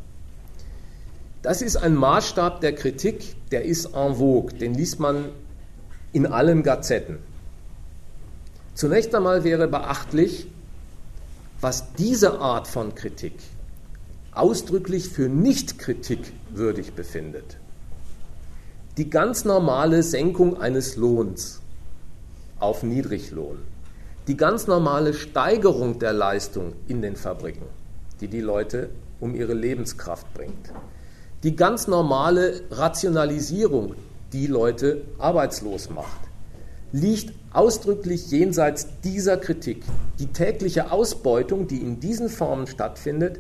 Das ist ein Maßstab der Kritik, der ist en vogue, den liest man in allen Gazetten. Zunächst einmal wäre beachtlich, was diese Art von Kritik ausdrücklich für nicht kritikwürdig befindet. Die ganz normale Senkung eines Lohns auf Niedriglohn, die ganz normale Steigerung der Leistung in den Fabriken, die die Leute um ihre Lebenskraft bringt, die ganz normale Rationalisierung, die Leute arbeitslos macht, liegt ausdrücklich jenseits dieser Kritik. Die tägliche Ausbeutung, die in diesen Formen stattfindet,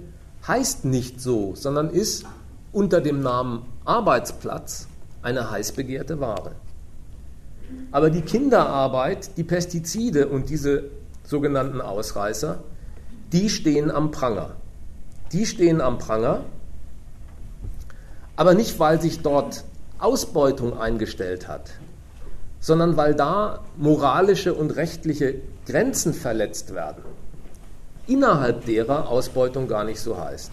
heißt nicht so, sondern ist unter dem Namen Arbeitsplatz eine heiß begehrte Ware. Aber die Kinderarbeit, die Pestizide und diese sogenannten Ausreißer, die stehen am Pranger. Die stehen am Pranger Aber nicht, weil sich dort Ausbeutung eingestellt hat, sondern weil da moralische und rechtliche Grenzen verletzt werden, innerhalb derer Ausbeutung gar nicht so heißt.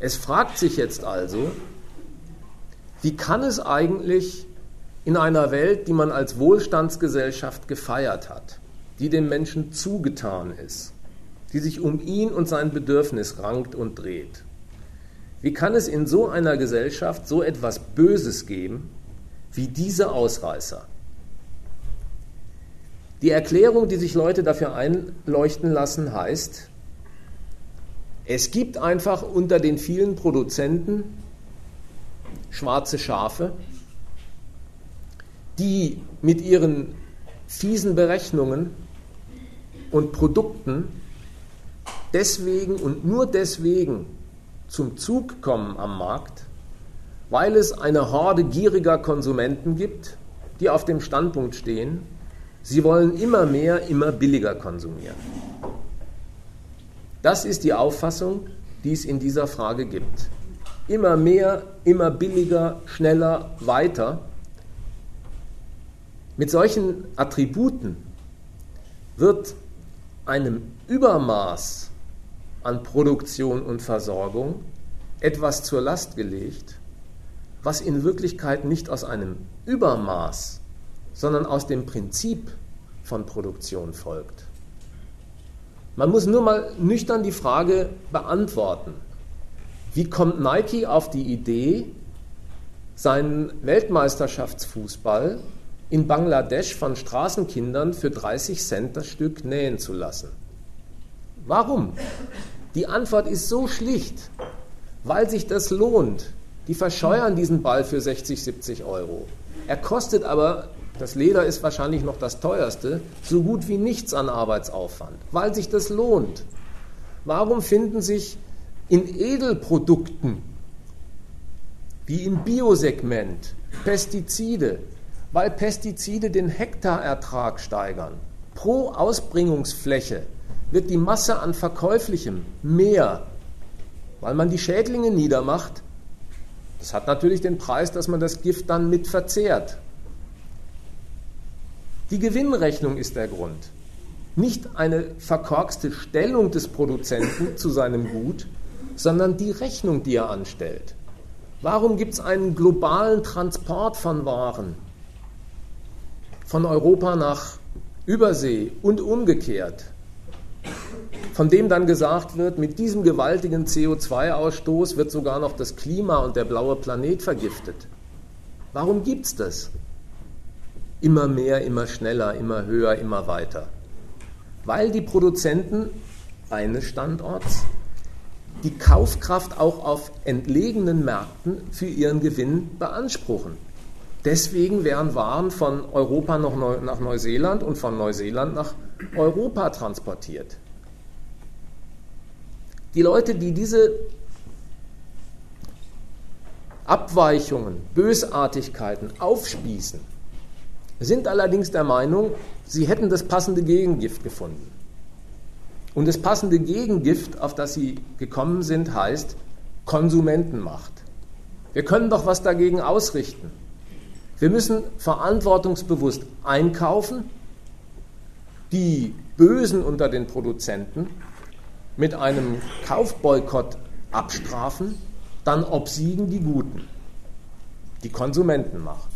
Es fragt sich jetzt also, wie kann es eigentlich in einer Welt, die man als Wohlstandsgesellschaft gefeiert hat, die dem Menschen zugetan ist, die sich um ihn und sein Bedürfnis rankt und dreht, wie kann es in so einer Gesellschaft so etwas Böses geben wie diese Ausreißer? Die Erklärung, die sich Leute dafür einleuchten lassen, heißt, es gibt einfach unter den vielen Produzenten schwarze Schafe, die mit ihren fiesen Berechnungen und Produkten deswegen und nur deswegen zum Zug kommen am Markt, weil es eine Horde gieriger Konsumenten gibt, die auf dem Standpunkt stehen, sie wollen immer mehr, immer billiger konsumieren. Das ist die Auffassung, die es in dieser Frage gibt. Immer mehr, immer billiger, schneller, weiter. Mit solchen Attributen wird einem Übermaß an Produktion und Versorgung etwas zur Last gelegt, was in Wirklichkeit nicht aus einem Übermaß, sondern aus dem Prinzip von Produktion folgt. Man muss nur mal nüchtern die Frage beantworten, wie kommt Nike auf die Idee, seinen Weltmeisterschaftsfußball in Bangladesch von Straßenkindern für 30 Cent das Stück nähen zu lassen? Warum? Die Antwort ist so schlicht, weil sich das lohnt. Die verscheuern diesen Ball für 60, 70 Euro. Er kostet aber, das Leder ist wahrscheinlich noch das teuerste, so gut wie nichts an Arbeitsaufwand, weil sich das lohnt. Warum finden sich in Edelprodukten wie im Biosegment Pestizide, weil Pestizide den Hektarertrag steigern. Pro Ausbringungsfläche wird die Masse an Verkäuflichem mehr, weil man die Schädlinge niedermacht. Das hat natürlich den Preis, dass man das Gift dann mit verzehrt. Die Gewinnrechnung ist der Grund. Nicht eine verkorkste Stellung des Produzenten zu seinem Gut, sondern die Rechnung, die er anstellt. Warum gibt es einen globalen Transport von Waren von Europa nach Übersee und umgekehrt? von dem dann gesagt wird, mit diesem gewaltigen CO2-Ausstoß wird sogar noch das Klima und der blaue Planet vergiftet. Warum gibt es das? Immer mehr, immer schneller, immer höher, immer weiter. Weil die Produzenten eines Standorts die Kaufkraft auch auf entlegenen Märkten für ihren Gewinn beanspruchen. Deswegen werden Waren von Europa nach Neuseeland und von Neuseeland nach Europa transportiert. Die Leute, die diese Abweichungen, Bösartigkeiten aufspießen, sind allerdings der Meinung, sie hätten das passende Gegengift gefunden. Und das passende Gegengift, auf das sie gekommen sind, heißt Konsumentenmacht. Wir können doch was dagegen ausrichten. Wir müssen verantwortungsbewusst einkaufen, die Bösen unter den Produzenten mit einem Kaufboykott abstrafen, dann obsiegen die Guten, die Konsumentenmacht.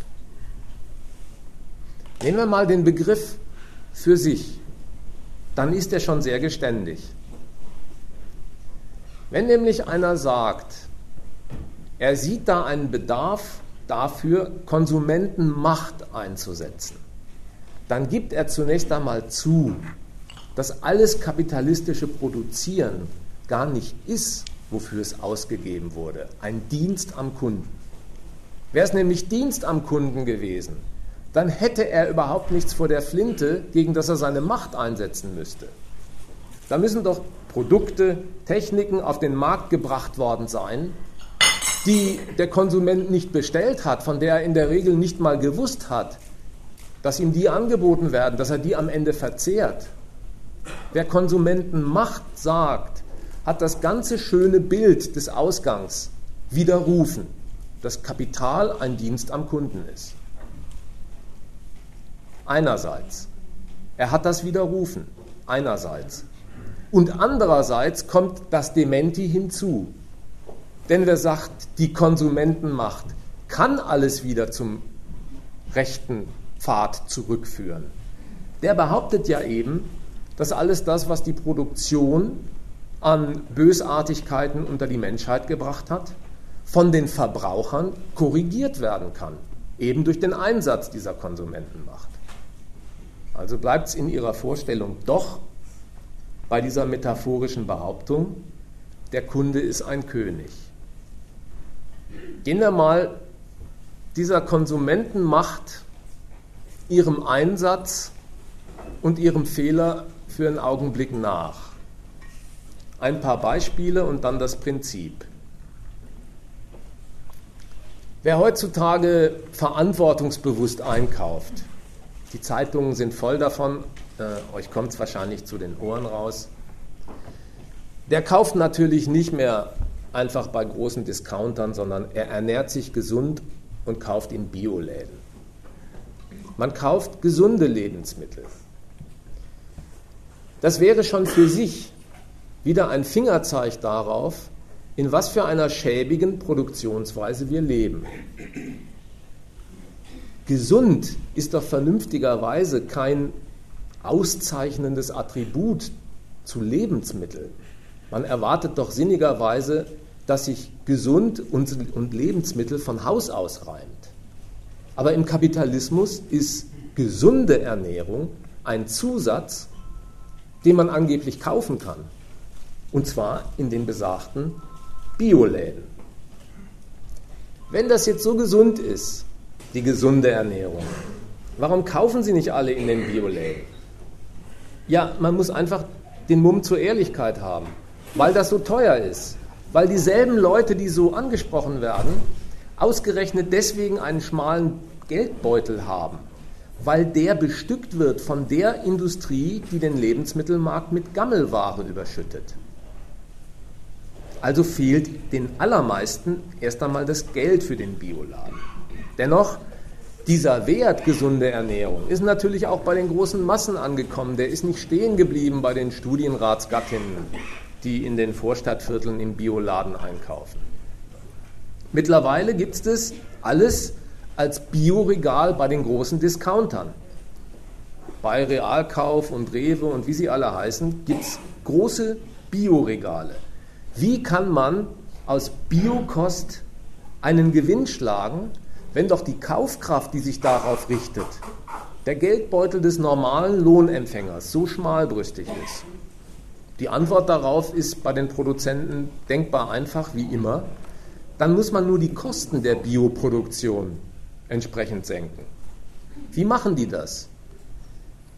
Nehmen wir mal den Begriff für sich, dann ist er schon sehr geständig. Wenn nämlich einer sagt, er sieht da einen Bedarf dafür, Konsumentenmacht einzusetzen, dann gibt er zunächst einmal zu, dass alles kapitalistische Produzieren gar nicht ist, wofür es ausgegeben wurde. Ein Dienst am Kunden. Wäre es nämlich Dienst am Kunden gewesen, dann hätte er überhaupt nichts vor der Flinte, gegen das er seine Macht einsetzen müsste. Da müssen doch Produkte, Techniken auf den Markt gebracht worden sein, die der Konsument nicht bestellt hat, von der er in der Regel nicht mal gewusst hat, dass ihm die angeboten werden, dass er die am Ende verzehrt. Wer Konsumentenmacht sagt, hat das ganze schöne Bild des Ausgangs widerrufen, dass Kapital ein Dienst am Kunden ist. Einerseits. Er hat das widerrufen. Einerseits. Und andererseits kommt das Dementi hinzu. Denn wer sagt, die Konsumentenmacht kann alles wieder zum rechten Pfad zurückführen, der behauptet ja eben, dass alles das, was die Produktion an Bösartigkeiten unter die Menschheit gebracht hat, von den Verbrauchern korrigiert werden kann, eben durch den Einsatz dieser Konsumentenmacht. Also bleibt es in Ihrer Vorstellung doch bei dieser metaphorischen Behauptung, der Kunde ist ein König. Gehen wir mal dieser Konsumentenmacht, ihrem Einsatz und ihrem Fehler für einen Augenblick nach. Ein paar Beispiele und dann das Prinzip. Wer heutzutage verantwortungsbewusst einkauft, die Zeitungen sind voll davon, äh, euch kommt es wahrscheinlich zu den Ohren raus, der kauft natürlich nicht mehr einfach bei großen Discountern, sondern er ernährt sich gesund und kauft in Bioläden. Man kauft gesunde Lebensmittel. Das wäre schon für sich wieder ein Fingerzeig darauf, in was für einer schäbigen Produktionsweise wir leben. Gesund ist doch vernünftigerweise kein auszeichnendes Attribut zu Lebensmitteln. Man erwartet doch sinnigerweise, dass sich gesund und, Lebensmittel von Haus aus reimt. Aber im Kapitalismus ist gesunde Ernährung ein Zusatz den man angeblich kaufen kann. Und zwar in den besagten Bioläden. Wenn das jetzt so gesund ist, die gesunde Ernährung, warum kaufen Sie nicht alle in den Bioläden? Ja, man muss einfach den Mumm zur Ehrlichkeit haben, weil das so teuer ist. Weil dieselben Leute, die so angesprochen werden, ausgerechnet deswegen einen schmalen Geldbeutel haben weil der bestückt wird von der Industrie, die den Lebensmittelmarkt mit Gammelware überschüttet. Also fehlt den allermeisten erst einmal das Geld für den Bioladen. Dennoch, dieser Wert gesunde Ernährung ist natürlich auch bei den großen Massen angekommen. Der ist nicht stehen geblieben bei den Studienratsgattinnen, die in den Vorstadtvierteln im Bioladen einkaufen. Mittlerweile gibt es alles als Bioregal bei den großen Discountern. Bei Realkauf und Rewe und wie sie alle heißen, gibt es große Bioregale. Wie kann man aus Biokost einen Gewinn schlagen, wenn doch die Kaufkraft, die sich darauf richtet, der Geldbeutel des normalen Lohnempfängers so schmalbrüstig ist? Die Antwort darauf ist bei den Produzenten denkbar einfach wie immer. Dann muss man nur die Kosten der Bioproduktion entsprechend senken. Wie machen die das?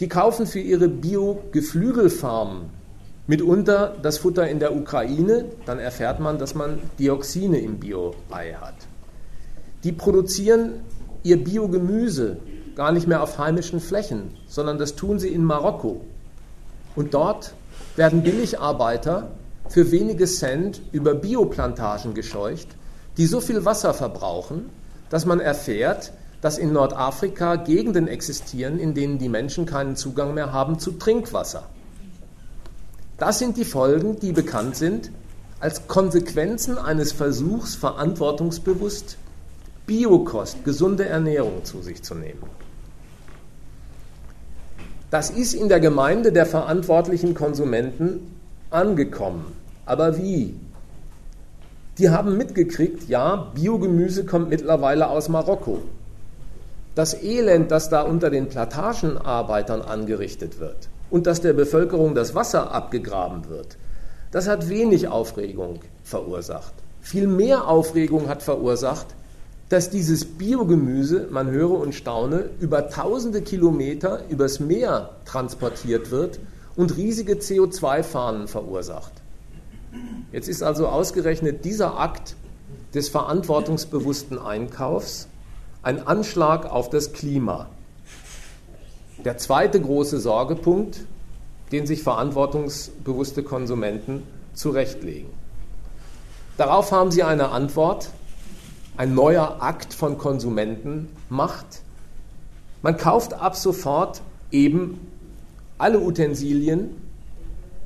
Die kaufen für ihre Bio-Geflügelfarmen mitunter das Futter in der Ukraine, dann erfährt man, dass man Dioxine im Bio-Ei hat. Die produzieren ihr Biogemüse gar nicht mehr auf heimischen Flächen, sondern das tun sie in Marokko. Und dort werden Billigarbeiter für wenige Cent über Bioplantagen gescheucht, die so viel Wasser verbrauchen, dass man erfährt, dass in Nordafrika Gegenden existieren, in denen die Menschen keinen Zugang mehr haben zu Trinkwasser. Das sind die Folgen, die bekannt sind als Konsequenzen eines Versuchs, verantwortungsbewusst Biokost, gesunde Ernährung zu sich zu nehmen. Das ist in der Gemeinde der verantwortlichen Konsumenten angekommen. Aber wie? die haben mitgekriegt, ja, Biogemüse kommt mittlerweile aus Marokko. Das Elend, das da unter den Plantagenarbeitern angerichtet wird und dass der Bevölkerung das Wasser abgegraben wird, das hat wenig Aufregung verursacht. Viel mehr Aufregung hat verursacht, dass dieses Biogemüse, man höre und staune, über tausende Kilometer übers Meer transportiert wird und riesige CO2-Fahnen verursacht. Jetzt ist also ausgerechnet dieser Akt des verantwortungsbewussten Einkaufs ein Anschlag auf das Klima. Der zweite große Sorgepunkt, den sich verantwortungsbewusste Konsumenten zurechtlegen. Darauf haben sie eine Antwort, ein neuer Akt von Konsumentenmacht. Man kauft ab sofort eben alle Utensilien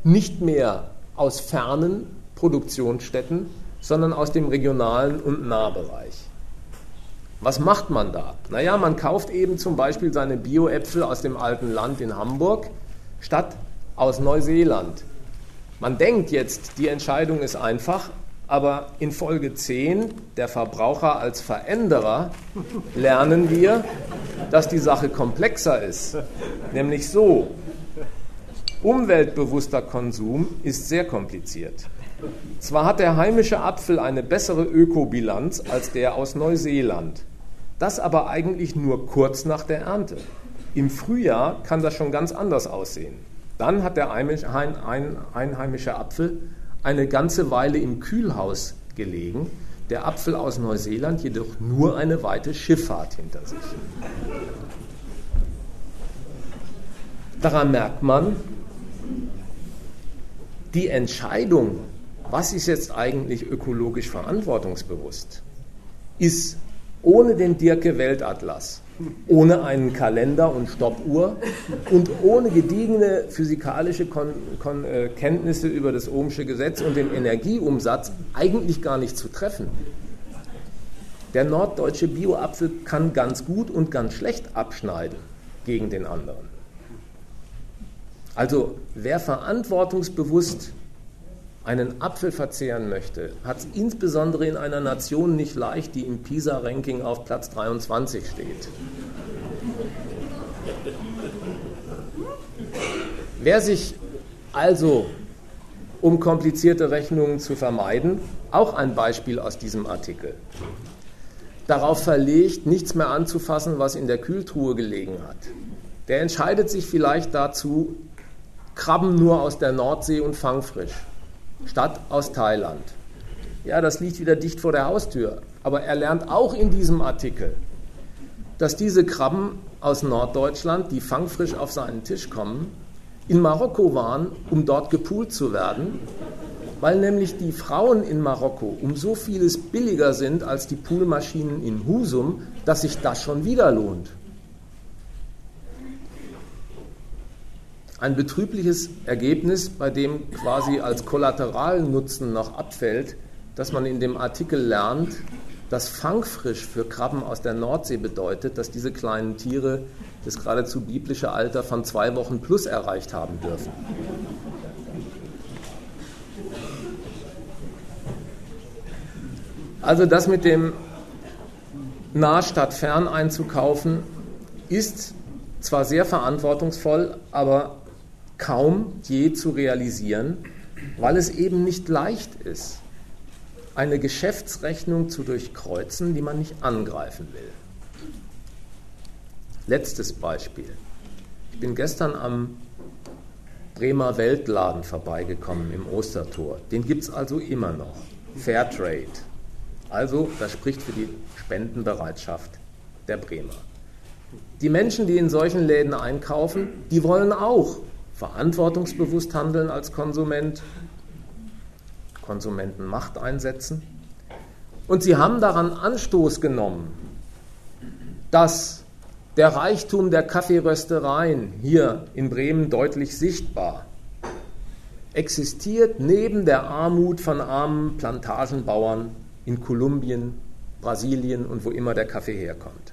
nicht mehr aus fernen Produktionsstätten, sondern aus dem regionalen und Nahbereich. Was macht man da? Naja, man kauft eben zum Beispiel seine Bio-Äpfel aus dem alten Land in Hamburg statt aus Neuseeland. Man denkt jetzt, die Entscheidung ist einfach, aber in Folge 10, der Verbraucher als Veränderer, lernen wir, dass die Sache komplexer ist. Nämlich so, umweltbewusster Konsum ist sehr kompliziert. Zwar hat der heimische Apfel eine bessere Ökobilanz als der aus Neuseeland, das aber eigentlich nur kurz nach der Ernte. Im Frühjahr kann das schon ganz anders aussehen. Dann hat der einheimische Apfel eine ganze Weile im Kühlhaus gelegen, der Apfel aus Neuseeland jedoch nur eine weite Schifffahrt hinter sich. Daran merkt man, die Entscheidung, was ist jetzt eigentlich ökologisch verantwortungsbewusst, ist ohne den Dirke Weltatlas ohne einen Kalender und Stoppuhr und ohne gediegene physikalische Kon Kon äh, Kenntnisse über das Ohmsche Gesetz und den Energieumsatz eigentlich gar nicht zu treffen. Der norddeutsche Bioapfel kann ganz gut und ganz schlecht abschneiden gegen den anderen. Also wer verantwortungsbewusst einen Apfel verzehren möchte, hat es insbesondere in einer Nation nicht leicht, die im PISA-Ranking auf Platz 23 steht. Wer sich also, um komplizierte Rechnungen zu vermeiden, auch ein Beispiel aus diesem Artikel, darauf verlegt, nichts mehr anzufassen, was in der Kühltruhe gelegen hat, der entscheidet sich vielleicht dazu, Krabben nur aus der Nordsee und fangfrisch statt aus Thailand. Ja, das liegt wieder dicht vor der Haustür. Aber er lernt auch in diesem Artikel, dass diese Krabben aus Norddeutschland, die fangfrisch auf seinen Tisch kommen, in Marokko waren, um dort gepoolt zu werden, weil nämlich die Frauen in Marokko um so vieles billiger sind als die Poolmaschinen in Husum, dass sich das schon wieder lohnt. Ein betrübliches Ergebnis, bei dem quasi als Kollateralnutzen noch abfällt, dass man in dem Artikel lernt, dass Fangfrisch für Krabben aus der Nordsee bedeutet, dass diese kleinen Tiere das geradezu biblische Alter von zwei Wochen plus erreicht haben dürfen. Also das mit dem nah statt fern einzukaufen ist zwar sehr verantwortungsvoll, aber kaum je zu realisieren, weil es eben nicht leicht ist, eine Geschäftsrechnung zu durchkreuzen, die man nicht angreifen will. Letztes Beispiel. Ich bin gestern am Bremer Weltladen vorbeigekommen im Ostertor. Den gibt es also immer noch. Fairtrade. Also, das spricht für die Spendenbereitschaft der Bremer. Die Menschen, die in solchen Läden einkaufen, die wollen auch verantwortungsbewusst handeln als Konsument, Konsumentenmacht einsetzen. Und sie haben daran Anstoß genommen, dass der Reichtum der Kaffeeröstereien hier in Bremen deutlich sichtbar existiert neben der Armut von armen Plantagenbauern in Kolumbien, Brasilien und wo immer der Kaffee herkommt.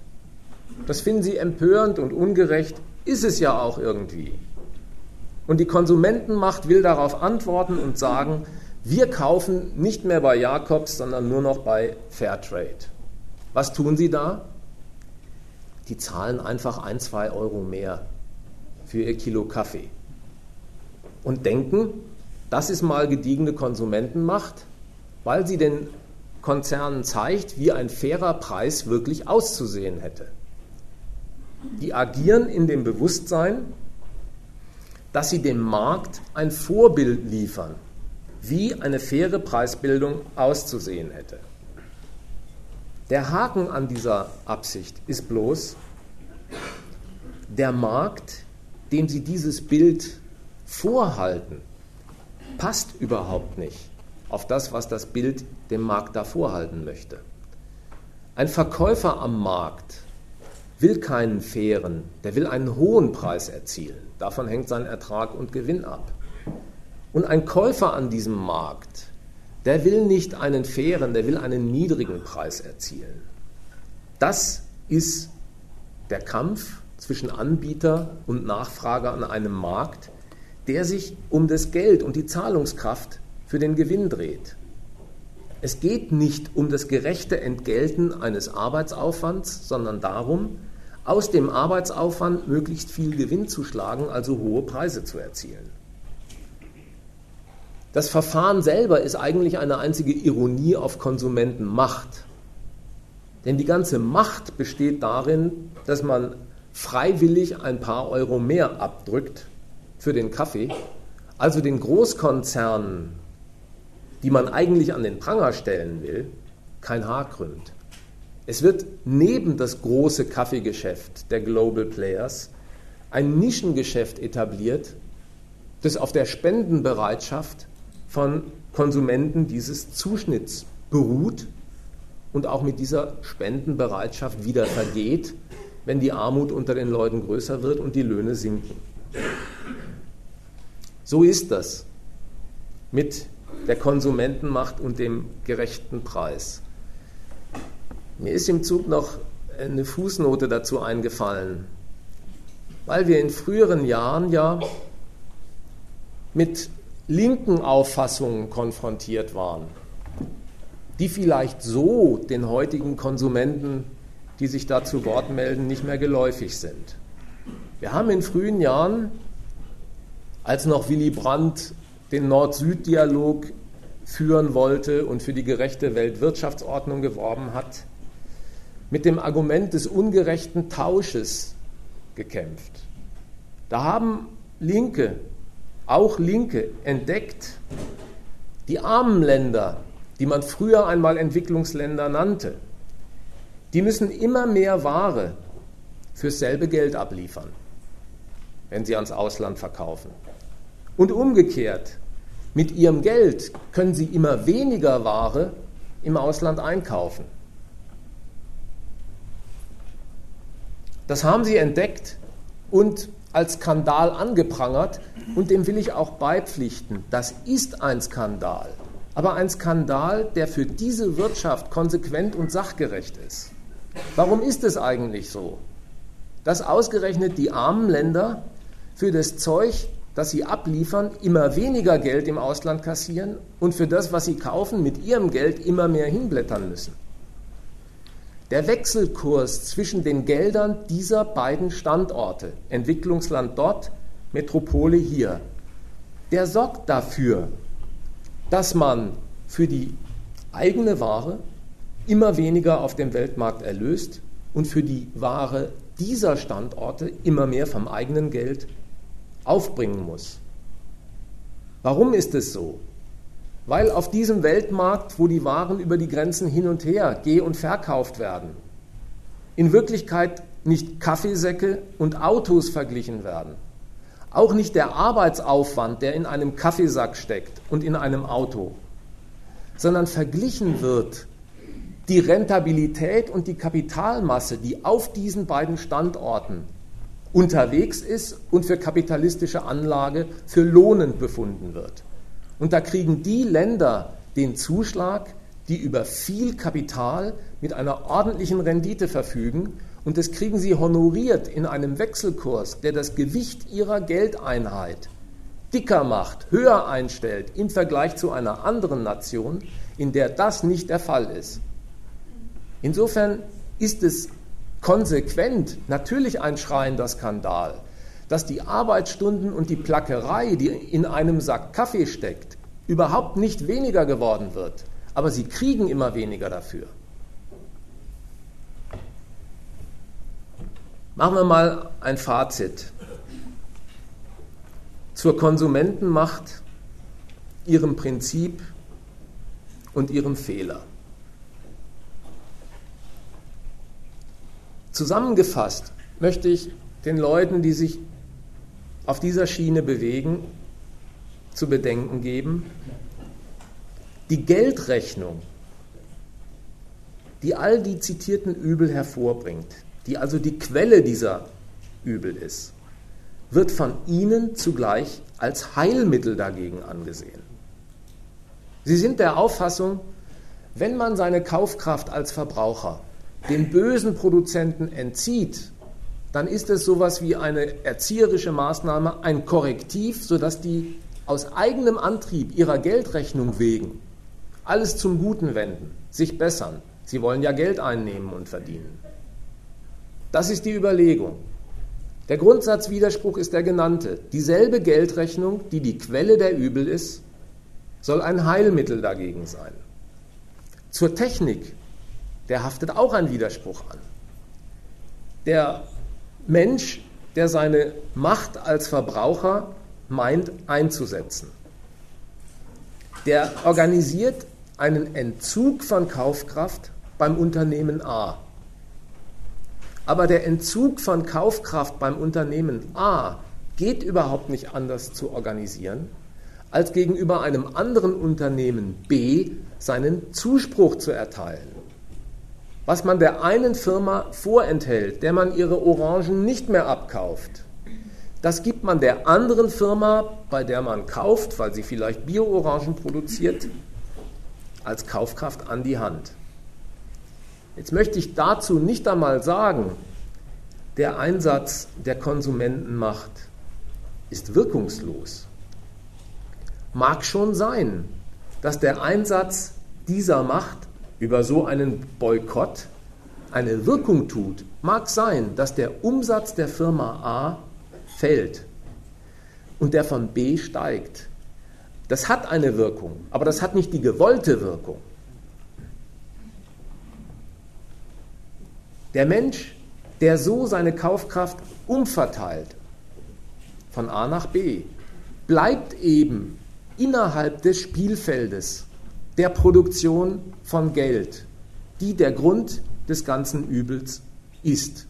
Das finden sie empörend und ungerecht, ist es ja auch irgendwie. Und die Konsumentenmacht will darauf antworten und sagen, wir kaufen nicht mehr bei Jakobs, sondern nur noch bei Fairtrade. Was tun sie da? Die zahlen einfach ein, zwei Euro mehr für ihr Kilo Kaffee und denken, das ist mal gediegene Konsumentenmacht, weil sie den Konzernen zeigt, wie ein fairer Preis wirklich auszusehen hätte. Die agieren in dem Bewusstsein, dass sie dem Markt ein Vorbild liefern, wie eine faire Preisbildung auszusehen hätte. Der Haken an dieser Absicht ist bloß, der Markt, dem sie dieses Bild vorhalten, passt überhaupt nicht auf das, was das Bild dem Markt da vorhalten möchte. Ein Verkäufer am Markt will keinen fairen, der will einen hohen Preis erzielen. Davon hängt sein Ertrag und Gewinn ab. Und ein Käufer an diesem Markt, der will nicht einen fairen, der will einen niedrigen Preis erzielen. Das ist der Kampf zwischen Anbieter und Nachfrager an einem Markt, der sich um das Geld und die Zahlungskraft für den Gewinn dreht. Es geht nicht um das gerechte Entgelten eines Arbeitsaufwands, sondern darum, aus dem Arbeitsaufwand möglichst viel Gewinn zu schlagen, also hohe Preise zu erzielen. Das Verfahren selber ist eigentlich eine einzige Ironie auf Konsumentenmacht. Denn die ganze Macht besteht darin, dass man freiwillig ein paar Euro mehr abdrückt für den Kaffee, also den Großkonzernen, die man eigentlich an den Pranger stellen will, kein Haar krümmt. Es wird neben das große Kaffeegeschäft der Global Players ein Nischengeschäft etabliert, das auf der Spendenbereitschaft von Konsumenten dieses Zuschnitts beruht und auch mit dieser Spendenbereitschaft wieder vergeht, wenn die Armut unter den Leuten größer wird und die Löhne sinken. So ist das mit der Konsumentenmacht und dem gerechten Preis. Mir ist im Zug noch eine Fußnote dazu eingefallen, weil wir in früheren Jahren ja mit linken Auffassungen konfrontiert waren, die vielleicht so den heutigen Konsumenten, die sich da zu Wort melden, nicht mehr geläufig sind. Wir haben in frühen Jahren, als noch Willy Brandt den Nord-Süd-Dialog führen wollte und für die gerechte Weltwirtschaftsordnung geworben hat, mit dem Argument des ungerechten Tausches gekämpft. Da haben Linke, auch Linke, entdeckt, die armen Länder, die man früher einmal Entwicklungsländer nannte, die müssen immer mehr Ware fürs selbe Geld abliefern, wenn sie ans Ausland verkaufen. Und umgekehrt, mit ihrem Geld können sie immer weniger Ware im Ausland einkaufen. Das haben sie entdeckt und als Skandal angeprangert und dem will ich auch beipflichten. Das ist ein Skandal, aber ein Skandal, der für diese Wirtschaft konsequent und sachgerecht ist. Warum ist es eigentlich so, dass ausgerechnet die armen Länder für das Zeug, das sie abliefern, immer weniger Geld im Ausland kassieren und für das, was sie kaufen, mit ihrem Geld immer mehr hinblättern müssen? Der Wechselkurs zwischen den Geldern dieser beiden Standorte, Entwicklungsland dort, Metropole hier, der sorgt dafür, dass man für die eigene Ware immer weniger auf dem Weltmarkt erlöst und für die Ware dieser Standorte immer mehr vom eigenen Geld aufbringen muss. Warum ist es so? Weil auf diesem Weltmarkt, wo die Waren über die Grenzen hin und her geh- und verkauft werden, in Wirklichkeit nicht Kaffeesäcke und Autos verglichen werden. Auch nicht der Arbeitsaufwand, der in einem Kaffeesack steckt und in einem Auto, sondern verglichen wird die Rentabilität und die Kapitalmasse, die auf diesen beiden Standorten unterwegs ist und für kapitalistische Anlage für lohnend befunden wird. Und da kriegen die Länder den Zuschlag, die über viel Kapital mit einer ordentlichen Rendite verfügen. Und das kriegen sie honoriert in einem Wechselkurs, der das Gewicht ihrer Geldeinheit dicker macht, höher einstellt im Vergleich zu einer anderen Nation, in der das nicht der Fall ist. Insofern ist es konsequent natürlich ein schreiender Skandal, dass die Arbeitsstunden und die Plackerei, die in einem Sack Kaffee steckt, überhaupt nicht weniger geworden wird. Aber sie kriegen immer weniger dafür. Machen wir mal ein Fazit zur Konsumentenmacht, ihrem Prinzip und ihrem Fehler. Zusammengefasst möchte ich den Leuten, die sich auf dieser Schiene bewegen, zu bedenken geben, die Geldrechnung, die all die zitierten Übel hervorbringt, die also die Quelle dieser Übel ist, wird von ihnen zugleich als Heilmittel dagegen angesehen. Sie sind der Auffassung, wenn man seine Kaufkraft als Verbraucher den bösen Produzenten entzieht, dann ist es sowas wie eine erzieherische Maßnahme, ein Korrektiv, sodass die aus eigenem Antrieb ihrer Geldrechnung wegen alles zum Guten wenden, sich bessern. Sie wollen ja Geld einnehmen und verdienen. Das ist die Überlegung. Der Grundsatzwiderspruch ist der genannte. Dieselbe Geldrechnung, die die Quelle der Übel ist, soll ein Heilmittel dagegen sein. Zur Technik, der haftet auch ein Widerspruch an. Der Mensch, der seine Macht als Verbraucher meint einzusetzen, der organisiert einen Entzug von Kaufkraft beim Unternehmen A. Aber der Entzug von Kaufkraft beim Unternehmen A geht überhaupt nicht anders zu organisieren, als gegenüber einem anderen Unternehmen B seinen Zuspruch zu erteilen. Was man der einen Firma vorenthält, der man ihre Orangen nicht mehr abkauft, das gibt man der anderen Firma, bei der man kauft, weil sie vielleicht Bio-Orangen produziert, als Kaufkraft an die Hand. Jetzt möchte ich dazu nicht einmal sagen, der Einsatz der Konsumentenmacht ist wirkungslos. Mag schon sein, dass der Einsatz dieser Macht über so einen Boykott eine Wirkung tut. Mag sein, dass der Umsatz der Firma A fällt und der von B steigt. Das hat eine Wirkung, aber das hat nicht die gewollte Wirkung. Der Mensch, der so seine Kaufkraft umverteilt von A nach B, bleibt eben innerhalb des Spielfeldes der Produktion von Geld, die der Grund des ganzen Übels ist.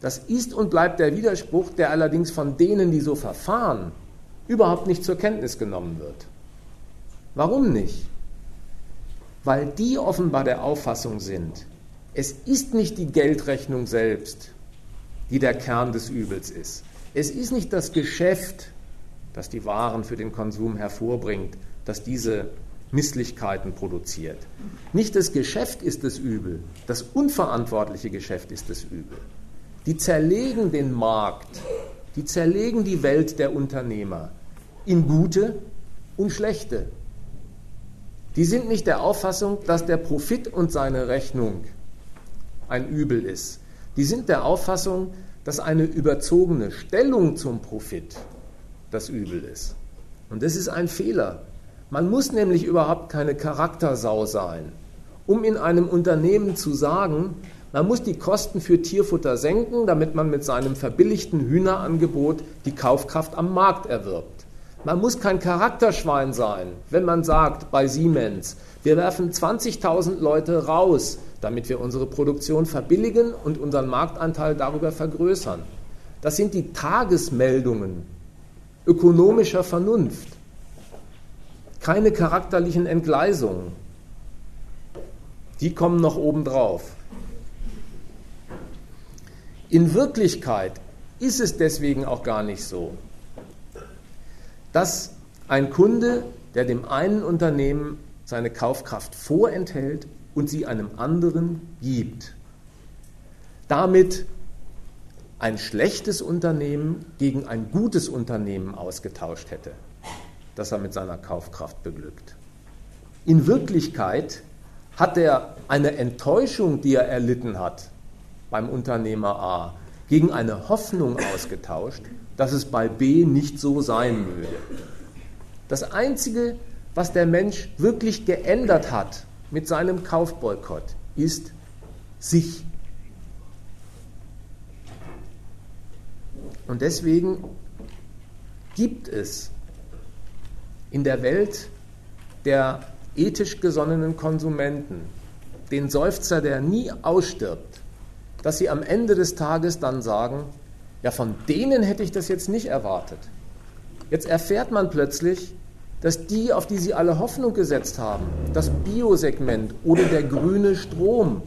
Das ist und bleibt der Widerspruch, der allerdings von denen, die so verfahren, überhaupt nicht zur Kenntnis genommen wird. Warum nicht? Weil die offenbar der Auffassung sind, es ist nicht die Geldrechnung selbst, die der Kern des Übels ist. Es ist nicht das Geschäft, das die Waren für den Konsum hervorbringt, das diese Misslichkeiten produziert. Nicht das Geschäft ist das Übel, das unverantwortliche Geschäft ist das Übel. Die zerlegen den Markt, die zerlegen die Welt der Unternehmer in gute und schlechte. Die sind nicht der Auffassung, dass der Profit und seine Rechnung ein Übel ist. Die sind der Auffassung, dass eine überzogene Stellung zum Profit das Übel ist. Und das ist ein Fehler. Man muss nämlich überhaupt keine Charaktersau sein, um in einem Unternehmen zu sagen, man muss die Kosten für Tierfutter senken, damit man mit seinem verbilligten Hühnerangebot die Kaufkraft am Markt erwirbt. Man muss kein Charakterschwein sein, wenn man sagt bei Siemens, wir werfen 20.000 Leute raus, damit wir unsere Produktion verbilligen und unseren Marktanteil darüber vergrößern. Das sind die Tagesmeldungen ökonomischer Vernunft keine charakterlichen Entgleisungen. Die kommen noch obendrauf. In Wirklichkeit ist es deswegen auch gar nicht so, dass ein Kunde, der dem einen Unternehmen seine Kaufkraft vorenthält und sie einem anderen gibt, damit ein schlechtes Unternehmen gegen ein gutes Unternehmen ausgetauscht hätte das er mit seiner Kaufkraft beglückt. In Wirklichkeit hat er eine Enttäuschung, die er erlitten hat beim Unternehmer A, gegen eine Hoffnung ausgetauscht, dass es bei B nicht so sein würde. Das Einzige, was der Mensch wirklich geändert hat mit seinem Kaufboykott, ist sich. Und deswegen gibt es in der Welt der ethisch gesonnenen Konsumenten, den Seufzer, der nie ausstirbt, dass sie am Ende des Tages dann sagen, ja, von denen hätte ich das jetzt nicht erwartet. Jetzt erfährt man plötzlich, dass die, auf die sie alle Hoffnung gesetzt haben, das Biosegment oder der grüne Strom,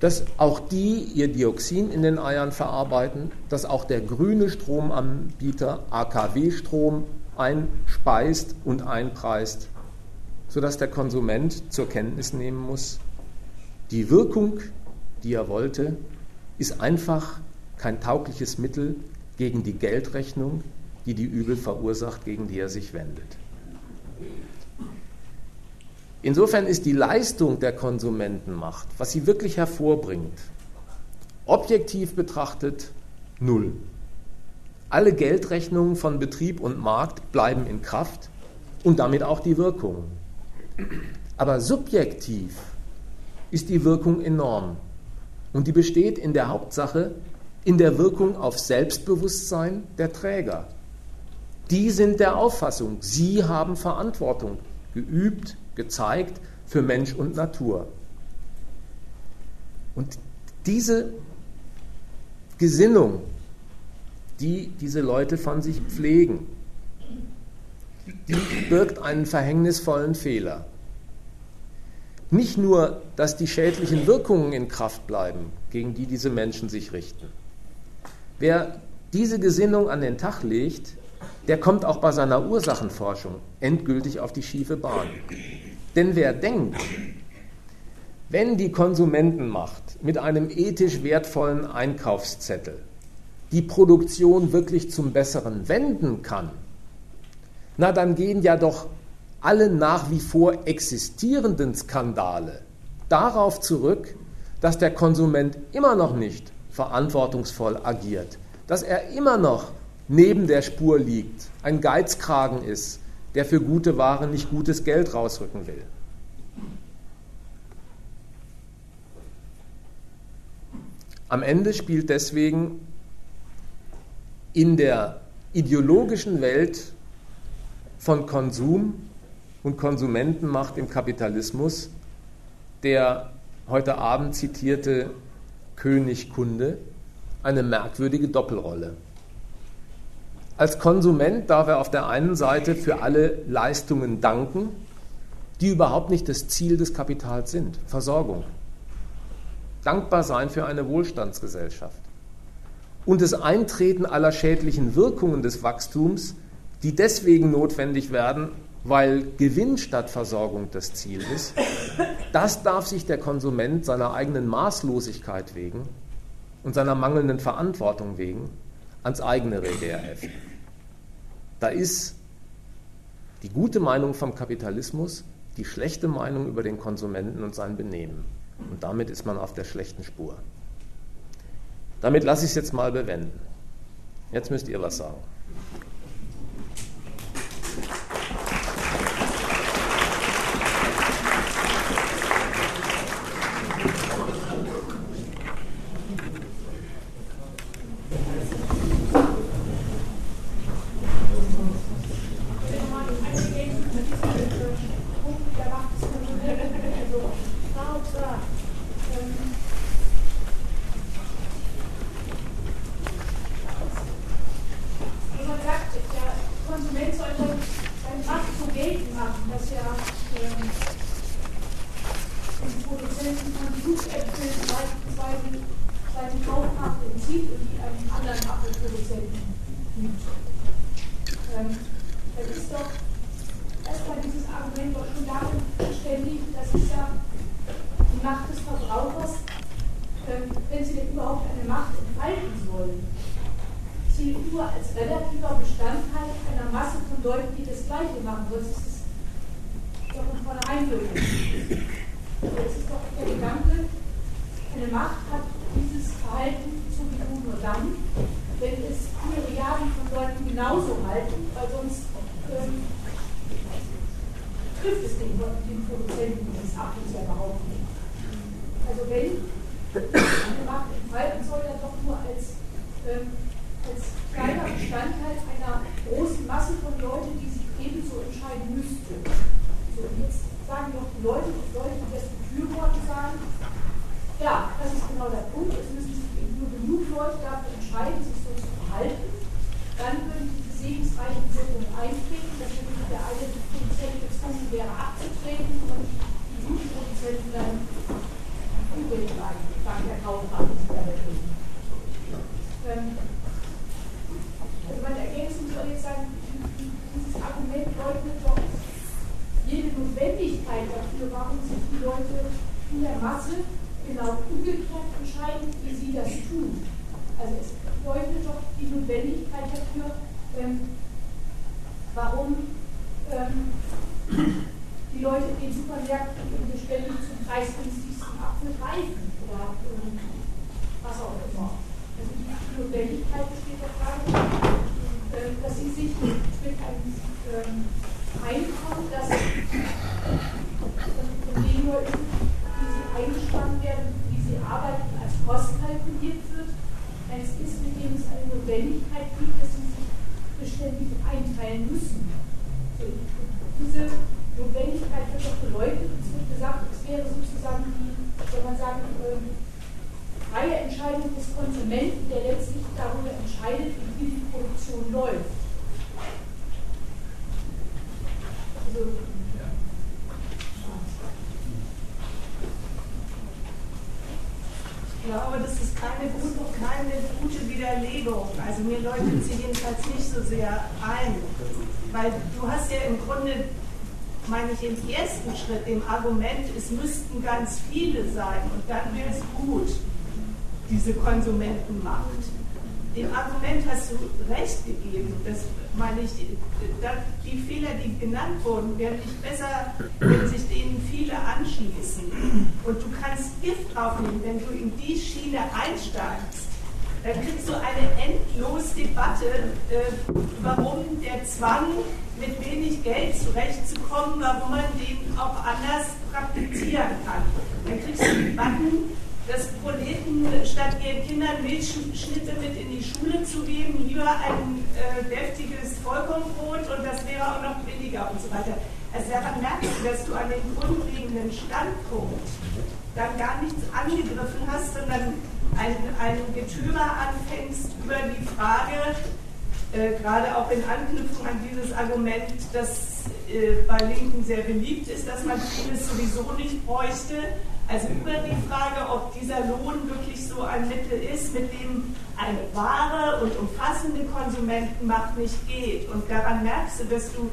dass auch die ihr Dioxin in den Eiern verarbeiten, dass auch der grüne Stromanbieter AKW-Strom einspeist und einpreist, sodass der Konsument zur Kenntnis nehmen muss, die Wirkung, die er wollte, ist einfach kein taugliches Mittel gegen die Geldrechnung, die die Übel verursacht, gegen die er sich wendet. Insofern ist die Leistung der Konsumentenmacht, was sie wirklich hervorbringt, objektiv betrachtet null. Alle Geldrechnungen von Betrieb und Markt bleiben in Kraft und damit auch die Wirkung. Aber subjektiv ist die Wirkung enorm. Und die besteht in der Hauptsache in der Wirkung auf Selbstbewusstsein der Träger. Die sind der Auffassung, sie haben Verantwortung geübt, gezeigt für Mensch und Natur. Und diese Gesinnung, die diese Leute von sich pflegen, die birgt einen verhängnisvollen Fehler. Nicht nur, dass die schädlichen Wirkungen in Kraft bleiben, gegen die diese Menschen sich richten. Wer diese Gesinnung an den Tag legt, der kommt auch bei seiner Ursachenforschung endgültig auf die schiefe Bahn. Denn wer denkt, wenn die Konsumentenmacht mit einem ethisch wertvollen Einkaufszettel die Produktion wirklich zum Besseren wenden kann, na dann gehen ja doch alle nach wie vor existierenden Skandale darauf zurück, dass der Konsument immer noch nicht verantwortungsvoll agiert, dass er immer noch neben der Spur liegt, ein Geizkragen ist, der für gute Ware nicht gutes Geld rausrücken will. Am Ende spielt deswegen in der ideologischen Welt von Konsum und Konsumentenmacht im Kapitalismus der heute Abend zitierte König Kunde eine merkwürdige Doppelrolle. Als Konsument darf er auf der einen Seite für alle Leistungen danken, die überhaupt nicht das Ziel des Kapitals sind, Versorgung. Dankbar sein für eine Wohlstandsgesellschaft. Und das Eintreten aller schädlichen Wirkungen des Wachstums, die deswegen notwendig werden, weil Gewinn statt Versorgung das Ziel ist, das darf sich der Konsument seiner eigenen Maßlosigkeit wegen und seiner mangelnden Verantwortung wegen ans eigene Revier heften. Da ist die gute Meinung vom Kapitalismus die schlechte Meinung über den Konsumenten und sein Benehmen. Und damit ist man auf der schlechten Spur. Damit lasse ich es jetzt mal bewenden. Jetzt müsst ihr was sagen. Freie Entscheidung des Konsumenten, der letztlich darüber entscheidet, wie die Produktion läuft. Also, ich glaube, das ist keine gute, keine gute Widerlegung. Also mir leuchtet sie jedenfalls nicht so sehr ein. Weil du hast ja im Grunde, meine ich, im ersten Schritt im Argument, es müssten ganz viele sein und dann wäre es gut, diese Konsumentenmacht. Dem Argument hast du recht gegeben. Das meine ich, die Fehler, die genannt wurden, werden nicht besser, wenn sich denen viele anschließen. Und du kannst Gift draufnehmen, wenn du in die Schiene einsteigst. Dann kriegst du eine endlos Debatte, äh, warum der Zwang, mit wenig Geld zurechtzukommen, warum man den auch anders praktizieren kann. Dann kriegst du Debatten, dass Proleten statt ihren Kindern Milchschnitte mit in die Schule zu geben, lieber ein äh, deftiges Vollkornbrot und das wäre auch noch billiger und so weiter. Also daran merkst du, dass du an dem grundlegenden Standpunkt dann gar nichts angegriffen hast, sondern ein, ein Getümer anfängst über die Frage, äh, gerade auch in Anknüpfung an dieses Argument, das äh, bei Linken sehr beliebt ist, dass man vieles sowieso nicht bräuchte, also über die Frage, ob dieser Lohn wirklich so ein Mittel ist, mit dem eine wahre und umfassende Konsumentenmacht nicht geht. Und daran merkst du, dass du,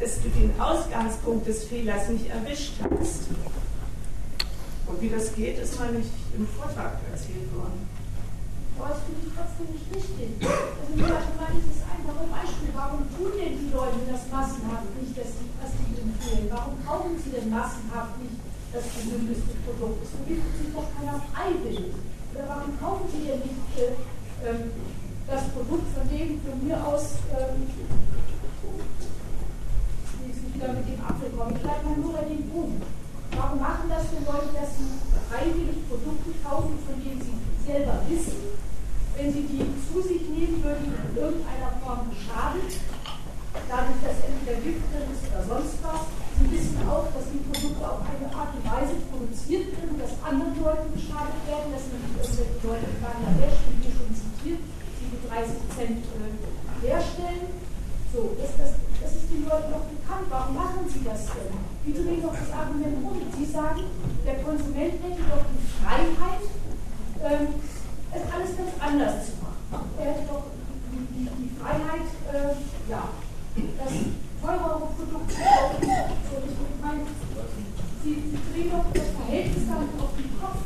dass du den Ausgangspunkt des Fehlers nicht erwischt hast. Und wie das geht, ist mal nicht im Vortrag erzählt worden. Aber das finde ich trotzdem nicht richtig. Also nur mal dieses einfache Beispiel. Warum tun denn die Leute das massenhaft nicht, dass sie, was sie empfehlen? Warum kaufen sie denn massenhaft nicht das gesündeste Produkt ist. Vergiftet sich doch keiner freiwillig. Oder warum kaufen Sie denn nicht äh, ähm, das Produkt, von dem von mir aus, ähm, wieder mit dem Apfel komme, ich bleibe mal nur bei dem. Warum machen das denn Leute, dass sie freiwillig Produkte kaufen, von denen sie selber wissen, wenn sie die zu sich nehmen würden, in irgendeiner Form geschadet, dadurch, dass entweder Gift drin ist oder sonst was, Sie wissen auch, dass die Produkte auf eine Art und Weise produziert werden, dass anderen Leuten geschadet werden, dass nämlich irgendwelche Leute in Bangladesch, wie hier schon zitiert, sie für 30 Cent äh, herstellen. So, das, das, das ist den Leuten doch bekannt. Warum machen sie das denn? Wie drehen doch das Argument um? Sie sagen, der Konsument hätte doch die Freiheit, ähm, es alles ganz anders zu machen. Er hätte doch die, die, Freiheit, äh, ja, das teurere Produkte kaufen. Ich meine, Sie, Sie drehen doch das Verhältnis damit auf den Kopf.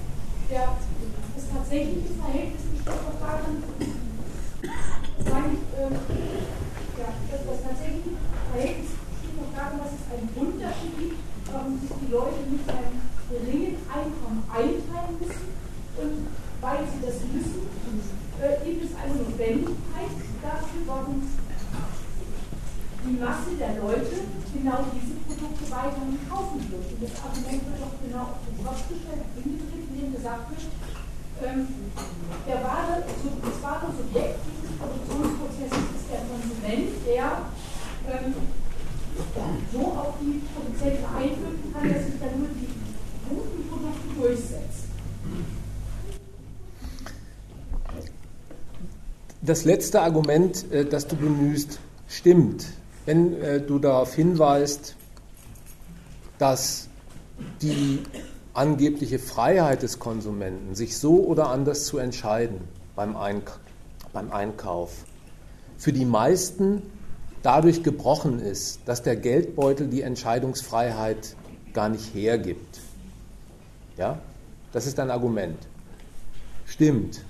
Der, das tatsächliche Verhältnis besteht doch darin, sage ich, äh, ja, das, das tatsächliche Verhältnis besteht doch darin, dass es einen Unterschied gibt, warum sich die Leute mit einem geringen Einkommen einteilen müssen. Und weil sie das müssen, äh, gibt es eine Notwendigkeit dafür, warum die Masse der Leute genau diese Produkte weiterhin kaufen wird. Und das Argument wird doch genau auf den Kopf gestellt, hingedreht, indem gesagt wird, ähm, der wahre, das wahre Subjekt dieses Produktionsprozesses ist der Konsument, der ähm, so auf die Produzenten einwirken kann, dass sich dann nur die guten Produkte durchsetzen. Das letzte Argument, äh, das du bemühst, stimmt, wenn äh, du darauf hinweist, dass die angebliche Freiheit des Konsumenten, sich so oder anders zu entscheiden beim, Eink beim Einkauf, für die meisten dadurch gebrochen ist, dass der Geldbeutel die Entscheidungsfreiheit gar nicht hergibt. Ja? Das ist ein Argument. Stimmt.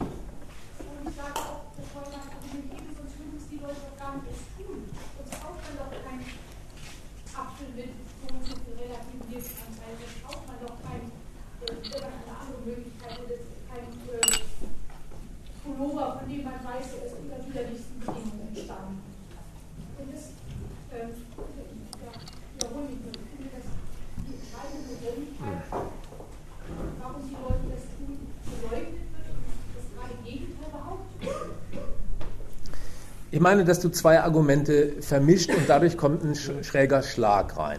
Ich meine, dass du zwei Argumente vermischt und dadurch kommt ein schräger Schlag rein.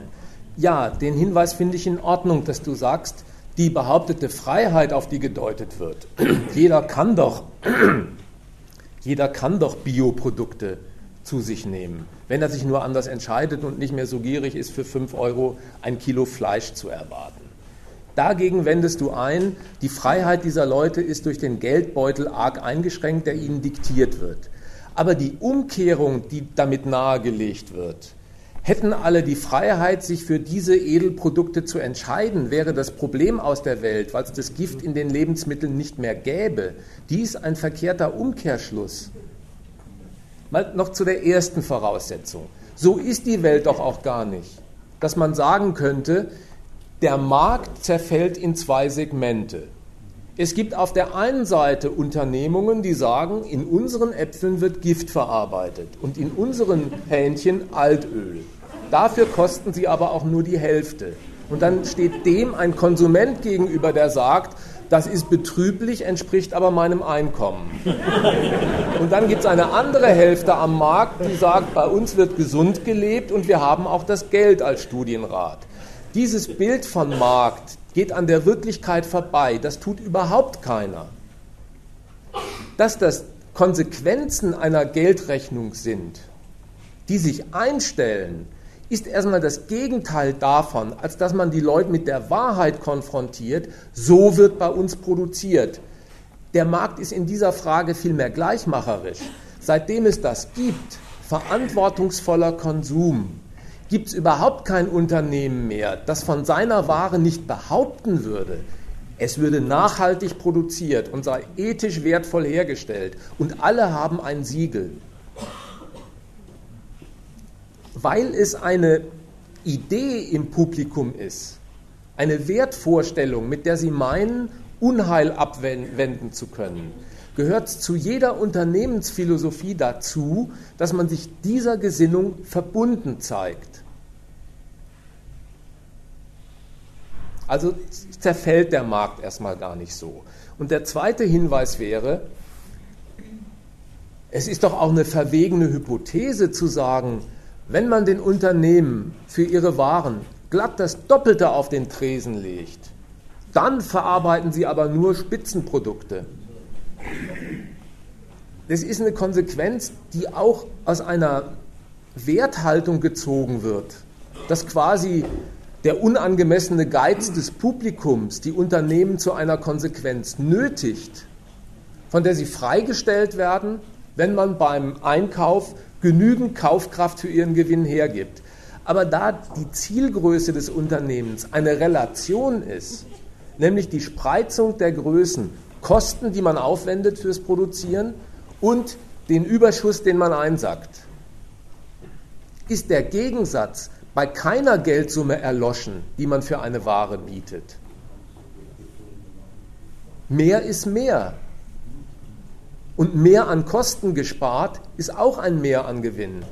Ja, den Hinweis finde ich in Ordnung, dass du sagst, die behauptete Freiheit, auf die gedeutet wird. jeder kann doch, jeder kann doch Bioprodukte zu sich nehmen, wenn er sich nur anders entscheidet und nicht mehr so gierig ist, für 5 Euro ein Kilo Fleisch zu erwarten. Dagegen wendest du ein, die Freiheit dieser Leute ist durch den Geldbeutel arg eingeschränkt, der ihnen diktiert wird. Aber die Umkehrung, die damit nahegelegt wird, hätten alle die Freiheit, sich für diese Edelprodukte zu entscheiden, wäre das Problem aus der Welt, weil es das Gift in den Lebensmitteln nicht mehr gäbe. Dies ein verkehrter Umkehrschluss. Mal noch zu der ersten Voraussetzung. So ist die Welt doch auch gar nicht, dass man sagen könnte, der Markt zerfällt in zwei Segmente. Es gibt auf der einen Seite Unternehmungen, die sagen, in unseren Äpfeln wird Gift verarbeitet und in unseren Hähnchen Altöl. Dafür kosten sie aber auch nur die Hälfte. Und dann steht dem ein Konsument gegenüber, der sagt, das ist betrüblich, entspricht aber meinem Einkommen. Und dann gibt es eine andere Hälfte am Markt, die sagt, bei uns wird gesund gelebt und wir haben auch das Geld als Studienrat. Dieses Bild von Markt, geht an der Wirklichkeit vorbei. Das tut überhaupt keiner. Dass das Konsequenzen einer Geldrechnung sind, die sich einstellen, ist erstmal das Gegenteil davon, als dass man die Leute mit der Wahrheit konfrontiert. So wird bei uns produziert. Der Markt ist in dieser Frage vielmehr gleichmacherisch. Seitdem es das gibt, verantwortungsvoller Konsum, gibt es überhaupt kein Unternehmen mehr, das von seiner Ware nicht behaupten würde, es würde nachhaltig produziert und sei ethisch wertvoll hergestellt und alle haben ein Siegel. Weil es eine Idee im Publikum ist, eine Wertvorstellung, mit der sie meinen, Unheil abwenden zu können, gehört zu jeder Unternehmensphilosophie dazu, dass man sich dieser Gesinnung verbunden zeigt. Also zerfällt der Markt erstmal gar nicht so. Und der zweite Hinweis wäre, es ist doch auch eine verwegene Hypothese zu sagen, wenn man den Unternehmen für ihre Waren glatt das Doppelte auf den Tresen legt, dann verarbeiten sie aber nur Spitzenprodukte. Das ist eine Konsequenz, die auch aus einer Werthaltung gezogen wird, dass quasi der unangemessene Geiz des Publikums die Unternehmen zu einer Konsequenz nötigt, von der sie freigestellt werden, wenn man beim Einkauf genügend Kaufkraft für ihren Gewinn hergibt. Aber da die Zielgröße des Unternehmens eine Relation ist, nämlich die Spreizung der Größen, Kosten, die man aufwendet fürs Produzieren und den Überschuss, den man einsackt, ist der Gegensatz bei keiner Geldsumme erloschen, die man für eine Ware bietet. Mehr ist mehr. Und mehr an Kosten gespart ist auch ein Mehr an Gewinn.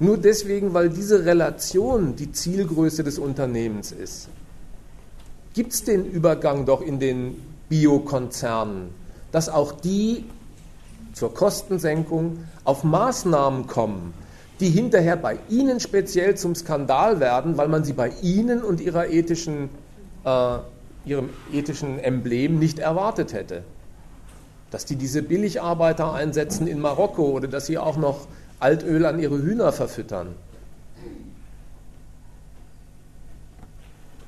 Nur deswegen, weil diese Relation die Zielgröße des Unternehmens ist, gibt es den Übergang doch in den Biokonzernen, dass auch die zur Kostensenkung auf Maßnahmen kommen, die hinterher bei Ihnen speziell zum Skandal werden, weil man sie bei Ihnen und ihrer ethischen, äh, Ihrem ethischen Emblem nicht erwartet hätte. dass die diese Billigarbeiter einsetzen in Marokko oder dass sie auch noch Altöl an ihre Hühner verfüttern.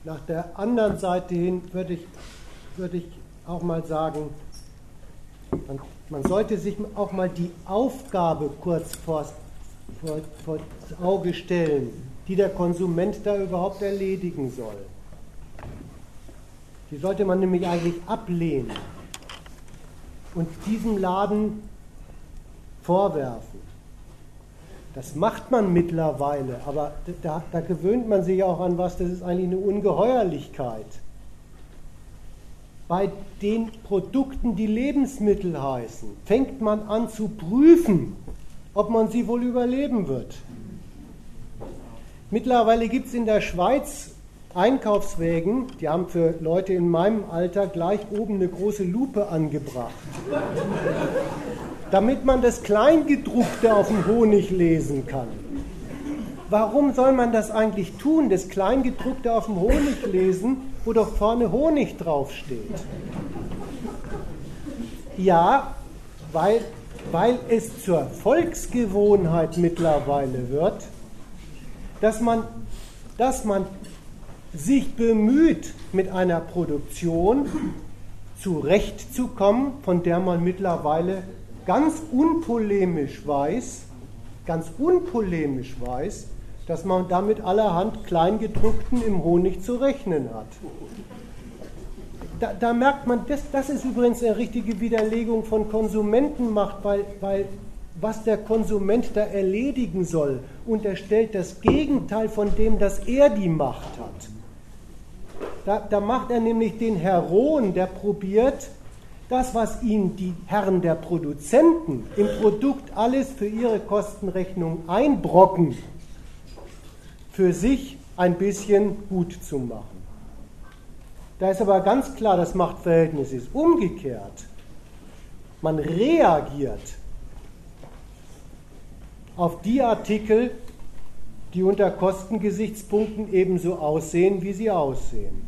Nach der anderen Seite hin würde ich, würde ich auch mal sagen, man, man sollte sich auch mal die Aufgabe kurz vor, vor, vor das Auge stellen, die der Konsument da überhaupt erledigen soll. Die sollte man nämlich eigentlich ablehnen und diesem Laden vorwerfen. Das macht man mittlerweile, aber da, da, gewöhnt man sich auch an was, das ist eigentlich eine Ungeheuerlichkeit. Bei den Produkten, die Lebensmittel heißen, fängt man an zu prüfen, ob man sie wohl überleben wird. Mittlerweile gibt es in der Schweiz Einkaufswägen, die haben für Leute in meinem Alter gleich oben eine große Lupe angebracht, damit man das Kleingedruckte auf dem Honig lesen kann. Warum soll man das eigentlich tun, das Kleingedruckte auf dem Honig lesen, wo doch vorne Honig draufsteht? Ja, weil, weil es zur Volksgewohnheit mittlerweile wird, dass man, dass man sich bemüht, mit einer Produktion zurechtzukommen, von der man mittlerweile ganz unpolemisch weiß, ganz unpolemisch weiß, dass man damit allerhand Kleingedruckten im Honig zu rechnen hat. Da, da, merkt man, das, das ist übrigens eine richtige Widerlegung von Konsumentenmacht, weil, weil was der Konsument da erledigen soll, unterstellt das Gegenteil von dem, dass er die Macht hat. Da, da macht er nämlich den Heroen, der probiert, das, was ihm die Herren der Produzenten im Produkt alles für ihre Kostenrechnung einbrocken, für sich ein bisschen gut zu machen. Da ist aber ganz klar, das Machtverhältnis ist umgekehrt. Man reagiert auf die Artikel, die unter Kostengesichtspunkten ebenso aussehen, wie sie aussehen.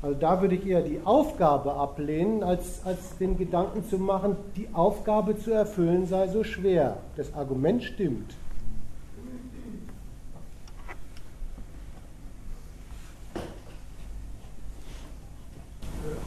Also da würde ich eher die Aufgabe ablehnen, als, als den Gedanken zu machen, die Aufgabe zu erfüllen sei so schwer. Das Argument stimmt.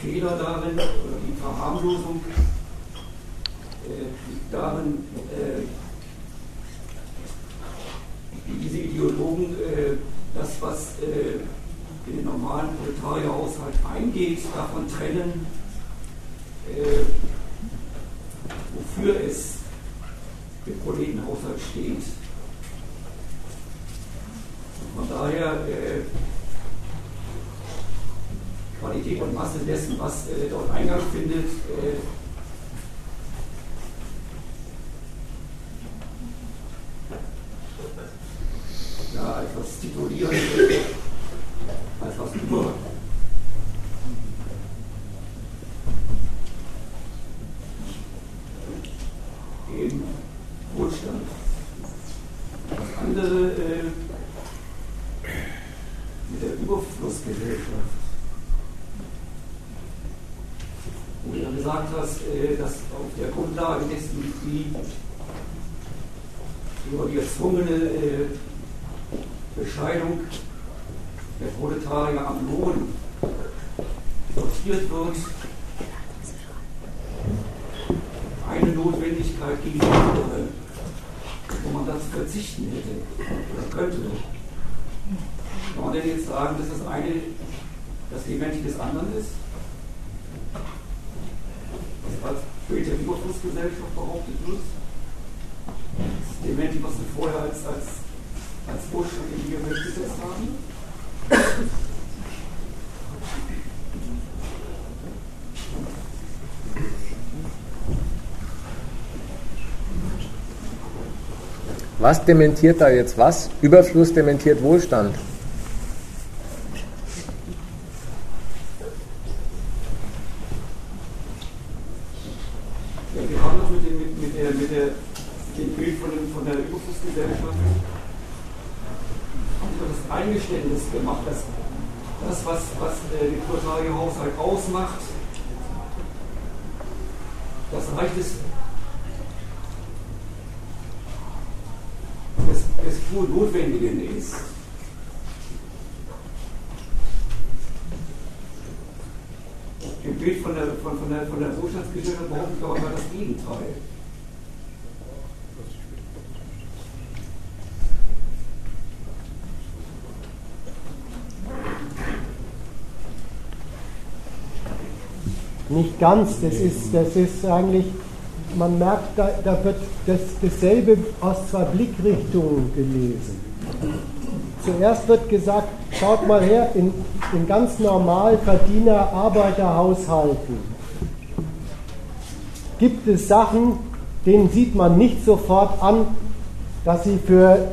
Fehler darin oder die Verharmlosung äh, darin, äh, diese Ideologen äh, das, was in den normalen Proletarierhaushalt eingeht, davon trennen, wofür es im Proletenhaushalt steht. Von daher Qualität und Masse dessen, was äh, dort Eingang findet, äh, ja, etwas titulieren als was über. Den Wohlstand. Das andere äh, mit der Überflussgesellschaft. du gesagt hast, äh, dass auf der Grundlage dessen die über die erzwungene äh, Bescheidung der Proletarier am Lohn sortiert wird, eine Notwendigkeit gegen die andere, wo man dazu verzichten hätte oder könnte. Kann man denn jetzt sagen, dass das eine das Dementi des anderen ist? Was als später Überflussgesellschaft behauptet wird? Das Dementi, was wir vorher als, als, als Vorschlag in die Welt gesetzt haben? Was dementiert da jetzt was? Überfluss dementiert Wohlstand. Ja, wir haben das mit dem, mit, mit der, mit der, dem Bild von, dem, von der Überflussgesellschaft haben wir das Eingeständnis gemacht, dass das, was, was äh, den Proletarierhaushalt ausmacht, das Reich des, des, des pur Notwendigen ist. Im Bild von der, von, von der, von der Wohlstandsgesellschaft behauptet aber mal das Gegenteil. Nicht ganz, das ist, das ist eigentlich, man merkt, da, da wird das, dasselbe aus zwei Blickrichtungen gelesen. Zuerst wird gesagt, schaut mal her, in, in ganz normal Verdiener Arbeiterhaushalten gibt es Sachen, denen sieht man nicht sofort an, dass sie für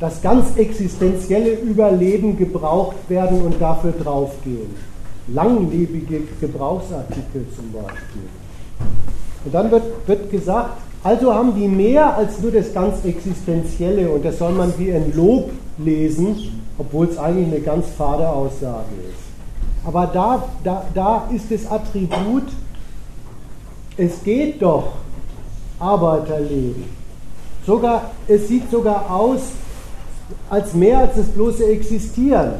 das ganz existenzielle Überleben gebraucht werden und dafür draufgehen langlebige Gebrauchsartikel zum Beispiel. Und dann wird, wird gesagt, also haben die mehr als nur das ganz Existenzielle und das soll man wie ein Lob lesen, obwohl es eigentlich eine ganz fade Aussage ist. Aber da, da, da ist das Attribut, es geht doch Arbeiterleben. Sogar, es sieht sogar aus als mehr als das bloße Existieren.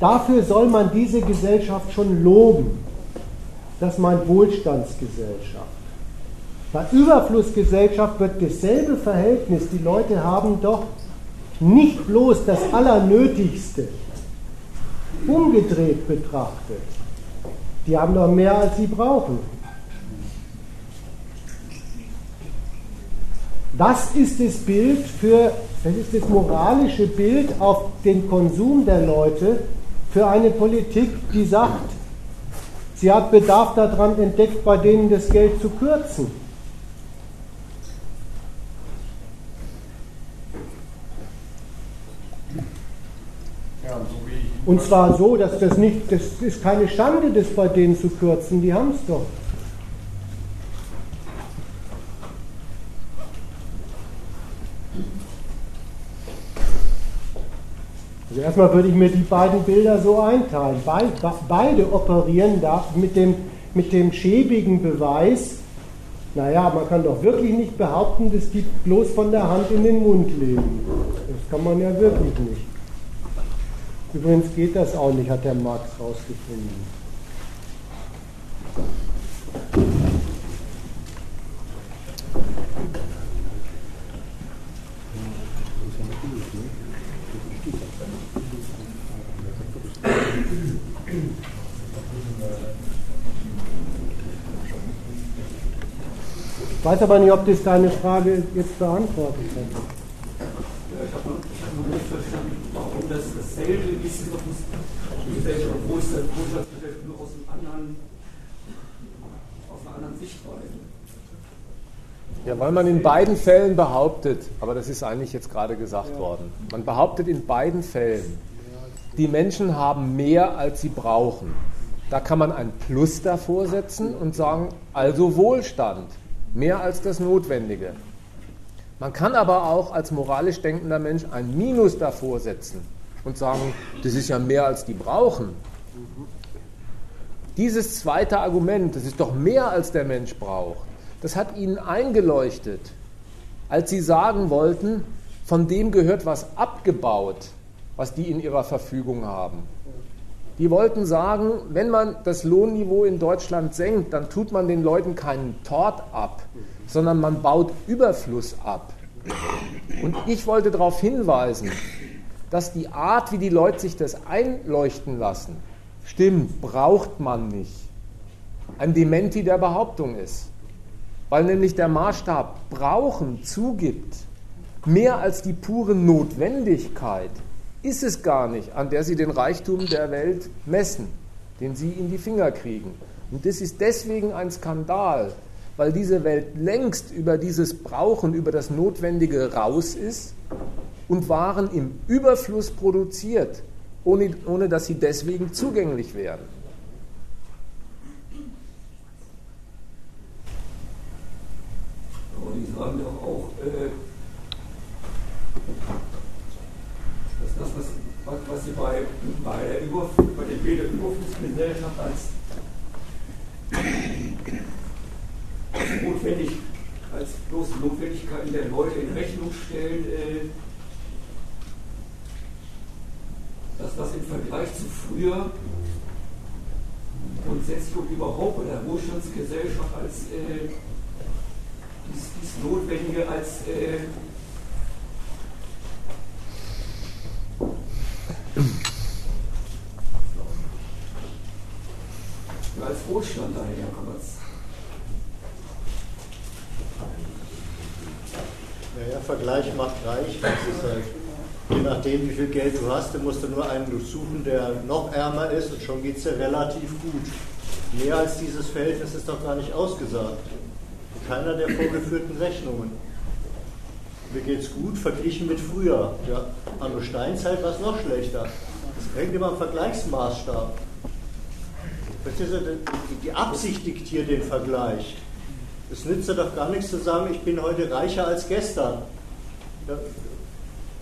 Dafür soll man diese Gesellschaft schon loben. Das meint Wohlstandsgesellschaft. Bei Überflussgesellschaft wird dasselbe Verhältnis, die Leute haben doch nicht bloß das Allernötigste umgedreht betrachtet. Die haben doch mehr, als sie brauchen. Das ist das Bild für, das ist das moralische Bild auf den Konsum der Leute, für eine Politik, die sagt, sie hat Bedarf daran entdeckt, bei denen das Geld zu kürzen. Und zwar so, dass das nicht, das ist keine Schande, das bei denen zu kürzen, die haben es doch. Also erstmal würde ich mir die beiden Bilder so einteilen. Beide operieren da mit dem, mit dem schäbigen Beweis, naja, man kann doch wirklich nicht behaupten, dass die bloß von der Hand in den Mund leben. Das kann man ja wirklich nicht. Übrigens geht das auch nicht, hat der Marx rausgefunden. Ich weiß aber nicht, ob das deine Frage jetzt beantwortet hat. Ja, ich habe noch, hab noch nicht verstanden, warum das dasselbe ist, obwohl es das Wohlstandsgesellschaft nur aus, einem anderen, aus einer anderen Sichtweise. Ja, weil man in beiden Fällen behauptet, aber das ist eigentlich jetzt gerade gesagt worden, man behauptet in beiden Fällen, die Menschen haben mehr, als sie brauchen. Da kann man ein Plus davor setzen und sagen, also Wohlstand mehr als das Notwendige. Man kann aber auch als moralisch denkender Mensch ein Minus davor setzen und sagen, das ist ja mehr als die brauchen. Dieses zweite Argument, das ist doch mehr als der Mensch braucht, das hat ihnen eingeleuchtet, als sie sagen wollten, von dem gehört was abgebaut, was die in ihrer Verfügung haben. Die wollten sagen, wenn man das Lohnniveau in Deutschland senkt, dann tut man den Leuten keinen Tort ab, sondern man baut Überfluss ab. Und ich wollte darauf hinweisen, dass die Art, wie die Leute sich das einleuchten lassen, stimmt, braucht man nicht. Ein Dementi der Behauptung ist. Weil nämlich der Maßstab brauchen zugibt, mehr als die pure Notwendigkeit ist es gar nicht, an der sie den Reichtum der Welt messen, den sie in die Finger kriegen. Und das ist deswegen ein Skandal, weil diese Welt längst über dieses Brauchen, über das Notwendige raus ist und Waren im Überfluss produziert, ohne, ohne dass sie deswegen zugänglich. Aber die sagen doch auch, äh, dass das, was, was sie bei, bei, der Über, bei der Bildungsgesellschaft als notwendig, als bloße Notwendigkeiten der Leute in Rechnung stellen, äh, dass das im Vergleich zu früher grundsätzlich und überhaupt bei der Wohlstandsgesellschaft als äh, dies, dies, Notwendige als äh, als Wohlstand daherkommt. Naja, Vergleich macht reich. Das ist halt Je nachdem, wie viel Geld du hast, dann musst du nur einen suchen, der noch ärmer ist und schon geht es dir relativ gut. Mehr als dieses Verhältnis ist doch gar nicht ausgesagt. Keiner der vorgeführten Rechnungen. Mir geht es gut, verglichen mit früher. Ja, an der Steinzeit war es noch schlechter. Das hängt immer am Vergleichsmaßstab. Die Absicht diktiert den Vergleich. Es nützt ja doch gar nichts zu sagen, ich bin heute reicher als gestern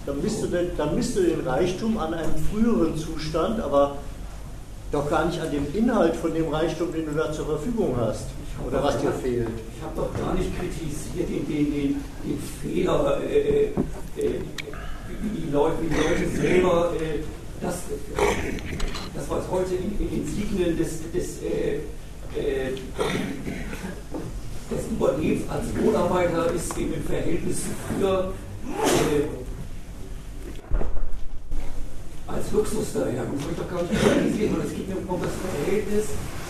dann misst, du den, dann misst du den Reichtum an einem früheren Zustand, aber doch gar nicht an dem Inhalt von dem Reichtum, den du da zur Verfügung hast oder was dir fehlt. Ich habe doch gar nicht kritisiert den, den, den, den Fehler, äh, äh, wie, die Leute, wie die Leute selber äh, das, das, was heute in, in den Siegnen des, des, äh, äh, des Überlebens als Wohlarbeiter ist im Verhältnis zu früher äh, als Luxus daher. Das habe ich doch gar nicht realisiert, sondern es geht mir um das Verhältnis,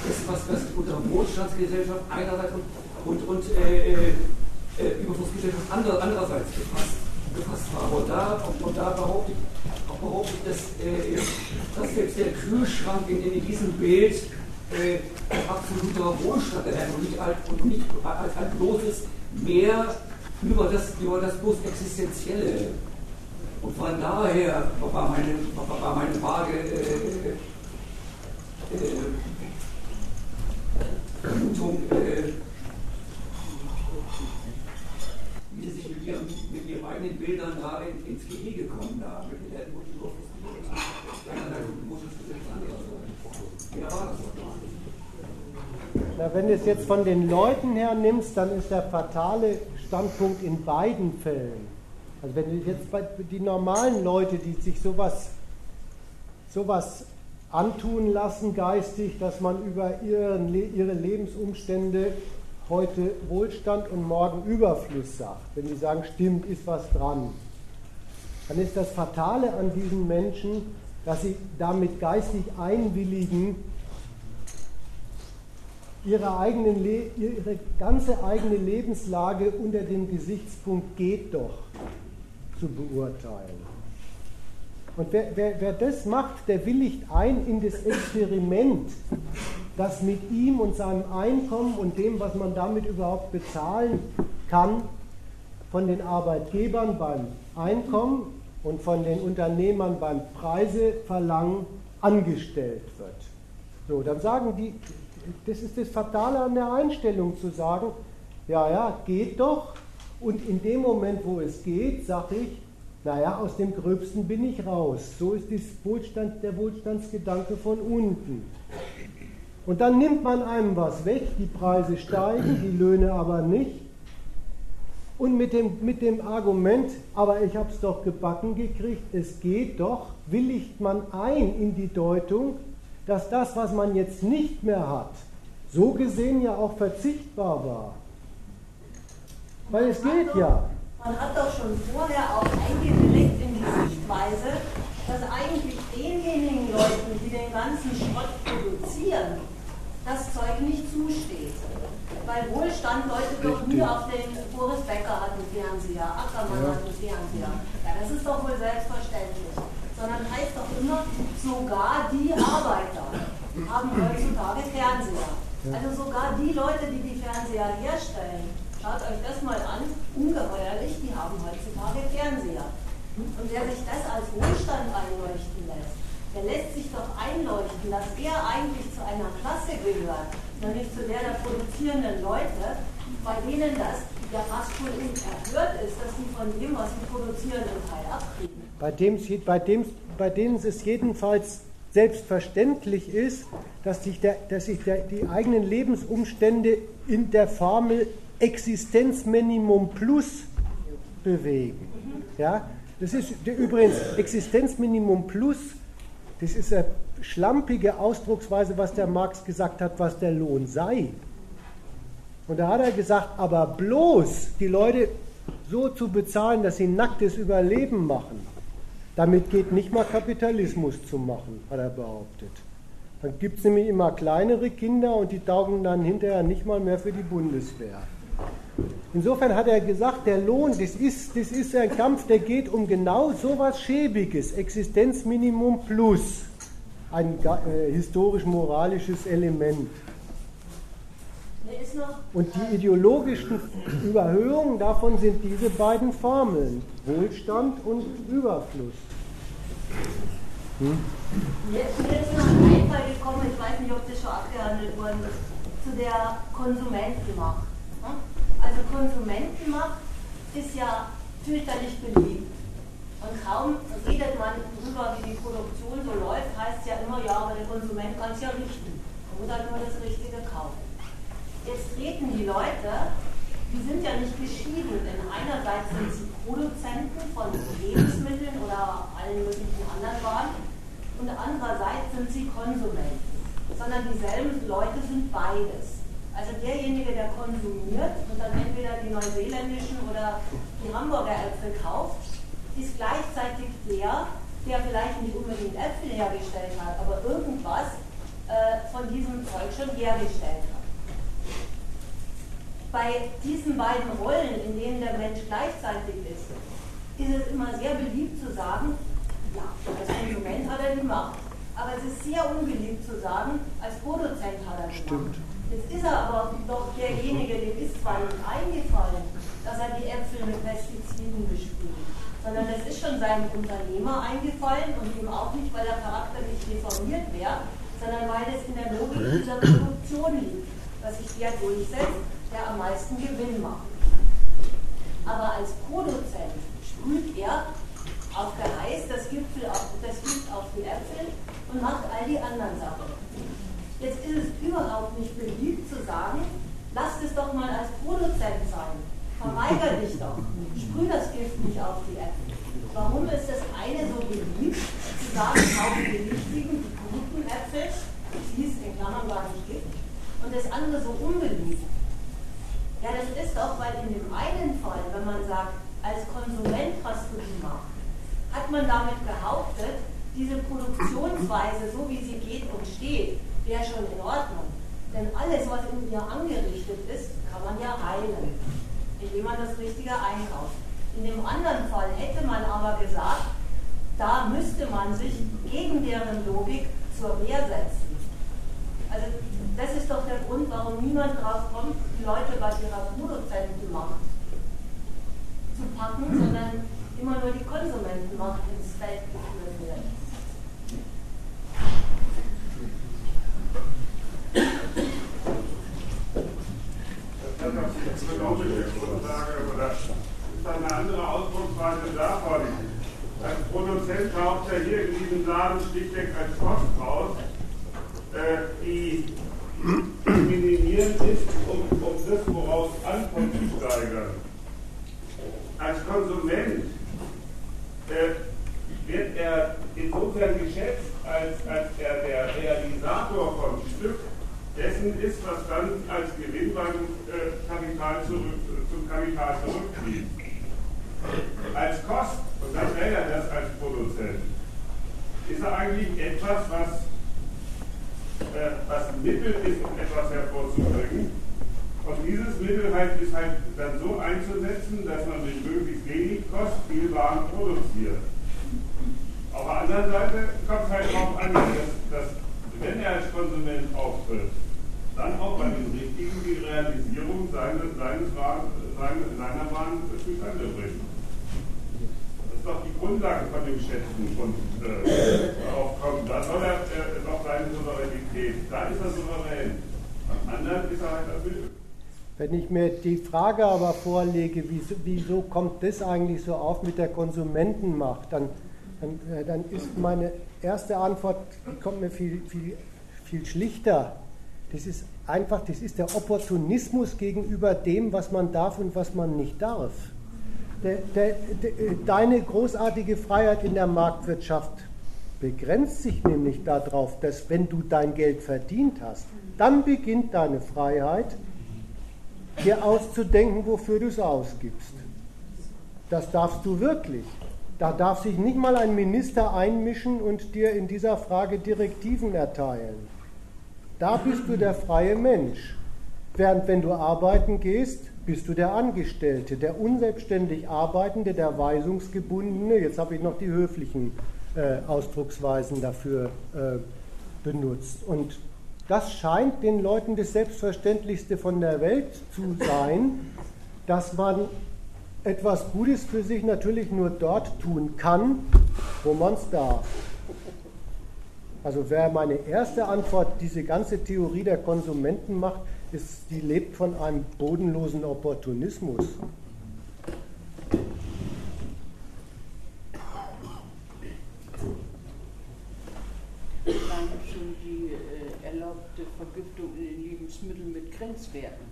das, was, was unter Wohlstandsgesellschaft einerseits und, und, und äh, äh, Überflussgesellschaft andere, andererseits gefasst, gefasst war. Und da, und da behaupte ich, auch behaupte ich dass, äh, dass selbst der Kühlschrank in, in diesem Bild äh, absoluter Wohlstand erhält und nicht, als, und nicht als ein bloßes Mehr über das, über das bloß Existenzielle und von daher war meine, war meine Frage, äh, äh, Vermutung, äh, wie Sie sich mit Ihren, mit ihren eigenen Bildern da in, ins Gehege kommen, da Na, wenn du es jetzt von den Leuten her nimmst, dann ist der fatale Standpunkt in beiden Fällen. Also wenn du jetzt bei die normalen Leute, die sich sowas, sowas antun lassen geistig, dass man über ihren, ihre Lebensumstände heute Wohlstand und morgen Überfluss sagt, wenn die sagen, stimmt, ist was dran, dann ist das Fatale an diesen Menschen, dass sie damit geistig einwilligen, ihre, eigenen, ihre ganze eigene Lebenslage unter dem Gesichtspunkt geht doch zu beurteilen. Und wer, wer, wer das macht, der willigt ein in das Experiment, das mit ihm und seinem Einkommen und dem, was man damit überhaupt bezahlen kann, von den Arbeitgebern beim Einkommen und von den Unternehmern beim Preiseverlangen angestellt wird. So, dann sagen die, das ist das Fatale an der Einstellung zu sagen, ja, ja, geht doch, und in dem Moment, wo es geht, sage ich, naja, aus dem Gröbsten bin ich raus. So ist Wohlstand, der Wohlstandsgedanke von unten. Und dann nimmt man einem was weg, die Preise steigen, die Löhne aber nicht. Und mit dem, mit dem Argument, aber ich habe es doch gebacken gekriegt, es geht doch, willigt man ein in die Deutung, dass das, was man jetzt nicht mehr hat, so gesehen ja auch verzichtbar war. Weil es geht ja. Man hat doch schon vorher auch eingeprägt in die Sichtweise, dass eigentlich denjenigen Leuten, die den ganzen Schrott produzieren, das Zeug nicht zusteht. Weil Wohlstand deutet doch nie auf den Boris Becker hat einen Fernseher, Ackermann ja. hat einen Fernseher. Ja, das ist doch wohl selbstverständlich. Sondern heißt doch immer, sogar die Arbeiter haben heutzutage Fernseher. Also sogar die Leute, die die Fernseher herstellen, Schaut euch das mal an, ungeheuerlich, die haben heutzutage Fernseher. Und wer sich das als Wohlstand einleuchten lässt, der lässt sich doch einleuchten, dass er eigentlich zu einer Klasse gehört, nämlich zu der der produzierenden Leute, bei denen das ja fast schon erhört ist, dass sie von dem, was sie produzieren, einen Teil abkriegen. Bei, dem, bei, dem, bei denen es jedenfalls selbstverständlich ist, dass sich, der, dass sich der, die eigenen Lebensumstände in der Formel Existenzminimum plus bewegen. Ja? Das ist übrigens Existenzminimum plus, das ist eine schlampige Ausdrucksweise, was der Marx gesagt hat, was der Lohn sei. Und da hat er gesagt, aber bloß die Leute so zu bezahlen, dass sie nacktes Überleben machen, damit geht nicht mal Kapitalismus zu machen, hat er behauptet. Dann gibt es nämlich immer kleinere Kinder und die taugen dann hinterher nicht mal mehr für die Bundeswehr. Insofern hat er gesagt, der Lohn, das ist, das ist ein Kampf, der geht um genau so etwas Schäbiges, Existenzminimum plus, ein äh, historisch-moralisches Element. Und die ideologischen Überhöhungen davon sind diese beiden Formeln, Wohlstand und Überfluss. Hm? Mir, ist noch ein Fall gekommen, ich weiß nicht, ob das schon abgehandelt worden ist, zu der Konsumentenmacht. Also Konsumentenmacht ist ja fürchterlich beliebt. Und kaum redet man darüber, wie die Produktion so läuft, heißt ja immer, ja, aber der Konsument kann es ja richten. Muss halt nur das Richtige kaufen. Jetzt treten die Leute, die sind ja nicht geschieden, denn einerseits sind sie Produzenten von Lebensmitteln oder allen möglichen anderen Waren und andererseits sind sie Konsumenten. Sondern dieselben Leute sind beides. Also derjenige, der konsumiert und dann entweder die neuseeländischen oder die Hamburger Äpfel kauft, ist gleichzeitig der, der vielleicht nicht unbedingt Äpfel hergestellt hat, aber irgendwas äh, von diesem Zeug schon hergestellt hat. Bei diesen beiden Rollen, in denen der Mensch gleichzeitig ist, ist es immer sehr beliebt zu sagen, ja, als Konsument hat er die Macht. Aber es ist sehr unbeliebt zu sagen, als Produzent hat er die Stimmt. Jetzt ist er aber doch derjenige, dem ist zwar nicht eingefallen, dass er die Äpfel mit Pestiziden besprüht, sondern das ist schon seinem Unternehmer eingefallen und ihm auch nicht, weil er charakterlich deformiert wäre, sondern weil es in der Logik dieser Produktion liegt, dass sich der durchsetzt, der am meisten Gewinn macht. Aber als Produzent sprüht er auf Geheiß das Gipfel auf, das Gift auf die Äpfel und macht all die anderen Sachen. Jetzt ist es überhaupt nicht beliebt zu sagen, lass es doch mal als Produzent sein. Verweiger dich doch. Sprüh das Gift nicht auf die Äpfel. Warum ist das eine so beliebt, zu sagen, kaufe die richtigen, die guten Äpfel, sie ist in Klammern gar nicht Gift, und das andere so unbeliebt? Ja, das ist doch, weil in dem einen Fall, wenn man sagt, als Konsument hast du die Macht, hat man damit behauptet, diese Produktionsweise, so wie sie geht und steht, wäre schon in Ordnung. Denn alles, was in ihr angerichtet ist, kann man ja heilen, indem man das Richtige einkauft. In dem anderen Fall hätte man aber gesagt, da müsste man sich gegen deren Logik zur Wehr setzen. Also das ist doch der Grund, warum niemand drauf kommt, die Leute bei ihrer Produzentenmacht zu packen, sondern immer nur die Konsumentenmacht ins Feld geführt wird. Oder ist eine andere Ausdrucksweise davon. Als Produzent kauft er hier in diesem Laden schlichtweg als Kost raus. Äh, die minimieren ist, um, um das, woraus es ankommt, zu steigern. Als Konsument äh, wird er insofern geschätzt, als, als er der Realisator Stück dessen ist, was dann als Gewinn beim äh, Kapital zurück, zum Kapital zurückfließt. Als Kost, und dann wäre er das als Produzent, ist er eigentlich etwas, was, äh, was ein Mittel ist, um etwas hervorzubringen. Und dieses Mittel halt ist halt dann so einzusetzen, dass man mit möglichst wenig Kost viel Waren produziert. Auf der anderen Seite kommt es halt darauf an, dass, dass wenn er als Konsument auftritt, dann auch bei den Richtigen die Realisierung seines, seines seine, seiner Waren zustande bringt. Das ist doch die Grundlage von dem Schätzen und äh, Aufkommen. Da soll er äh, noch seine Souveränität. Da ist er souverän. Am anderen ist er halt erfüllt. Wenn ich mir die Frage aber vorlege, wieso, wieso kommt das eigentlich so auf mit der Konsumentenmacht, dann, dann, äh, dann ist meine erste Antwort, die kommt mir viel, viel, viel schlichter das ist einfach, das ist der Opportunismus gegenüber dem, was man darf und was man nicht darf. Der, der, der, deine großartige Freiheit in der Marktwirtschaft begrenzt sich nämlich darauf, dass wenn du dein Geld verdient hast, dann beginnt deine Freiheit, dir auszudenken, wofür du es ausgibst. Das darfst du wirklich. Da darf sich nicht mal ein Minister einmischen und dir in dieser Frage Direktiven erteilen. Da bist du der freie Mensch. Während wenn du arbeiten gehst, bist du der Angestellte, der unselbstständig Arbeitende, der Weisungsgebundene. Jetzt habe ich noch die höflichen äh, Ausdrucksweisen dafür äh, benutzt. Und das scheint den Leuten das Selbstverständlichste von der Welt zu sein, dass man etwas Gutes für sich natürlich nur dort tun kann, wo man es darf. Also wäre meine erste Antwort, diese ganze Theorie der Konsumentenmacht, ist, die lebt von einem bodenlosen Opportunismus. schon die äh, erlaubte Vergiftung in den Lebensmitteln mit Grenzwerten.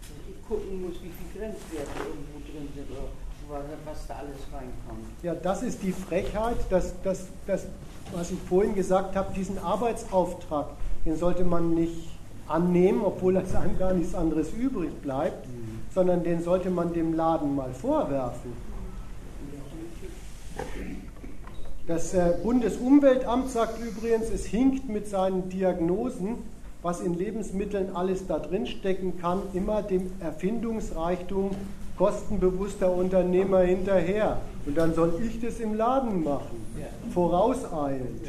Dass ich gucken muss, wie viele Grenzwerte irgendwo drin sind oder was da alles reinkommt. Ja, das ist die Frechheit, dass, dass, dass was ich vorhin gesagt habe, diesen Arbeitsauftrag, den sollte man nicht annehmen, obwohl es einem gar nichts anderes übrig bleibt, mhm. sondern den sollte man dem Laden mal vorwerfen. Das äh, Bundesumweltamt sagt übrigens, es hinkt mit seinen Diagnosen, was in Lebensmitteln alles da drin stecken kann, immer dem Erfindungsreichtum kostenbewusster Unternehmer hinterher. Und dann soll ich das im Laden machen, vorauseilend.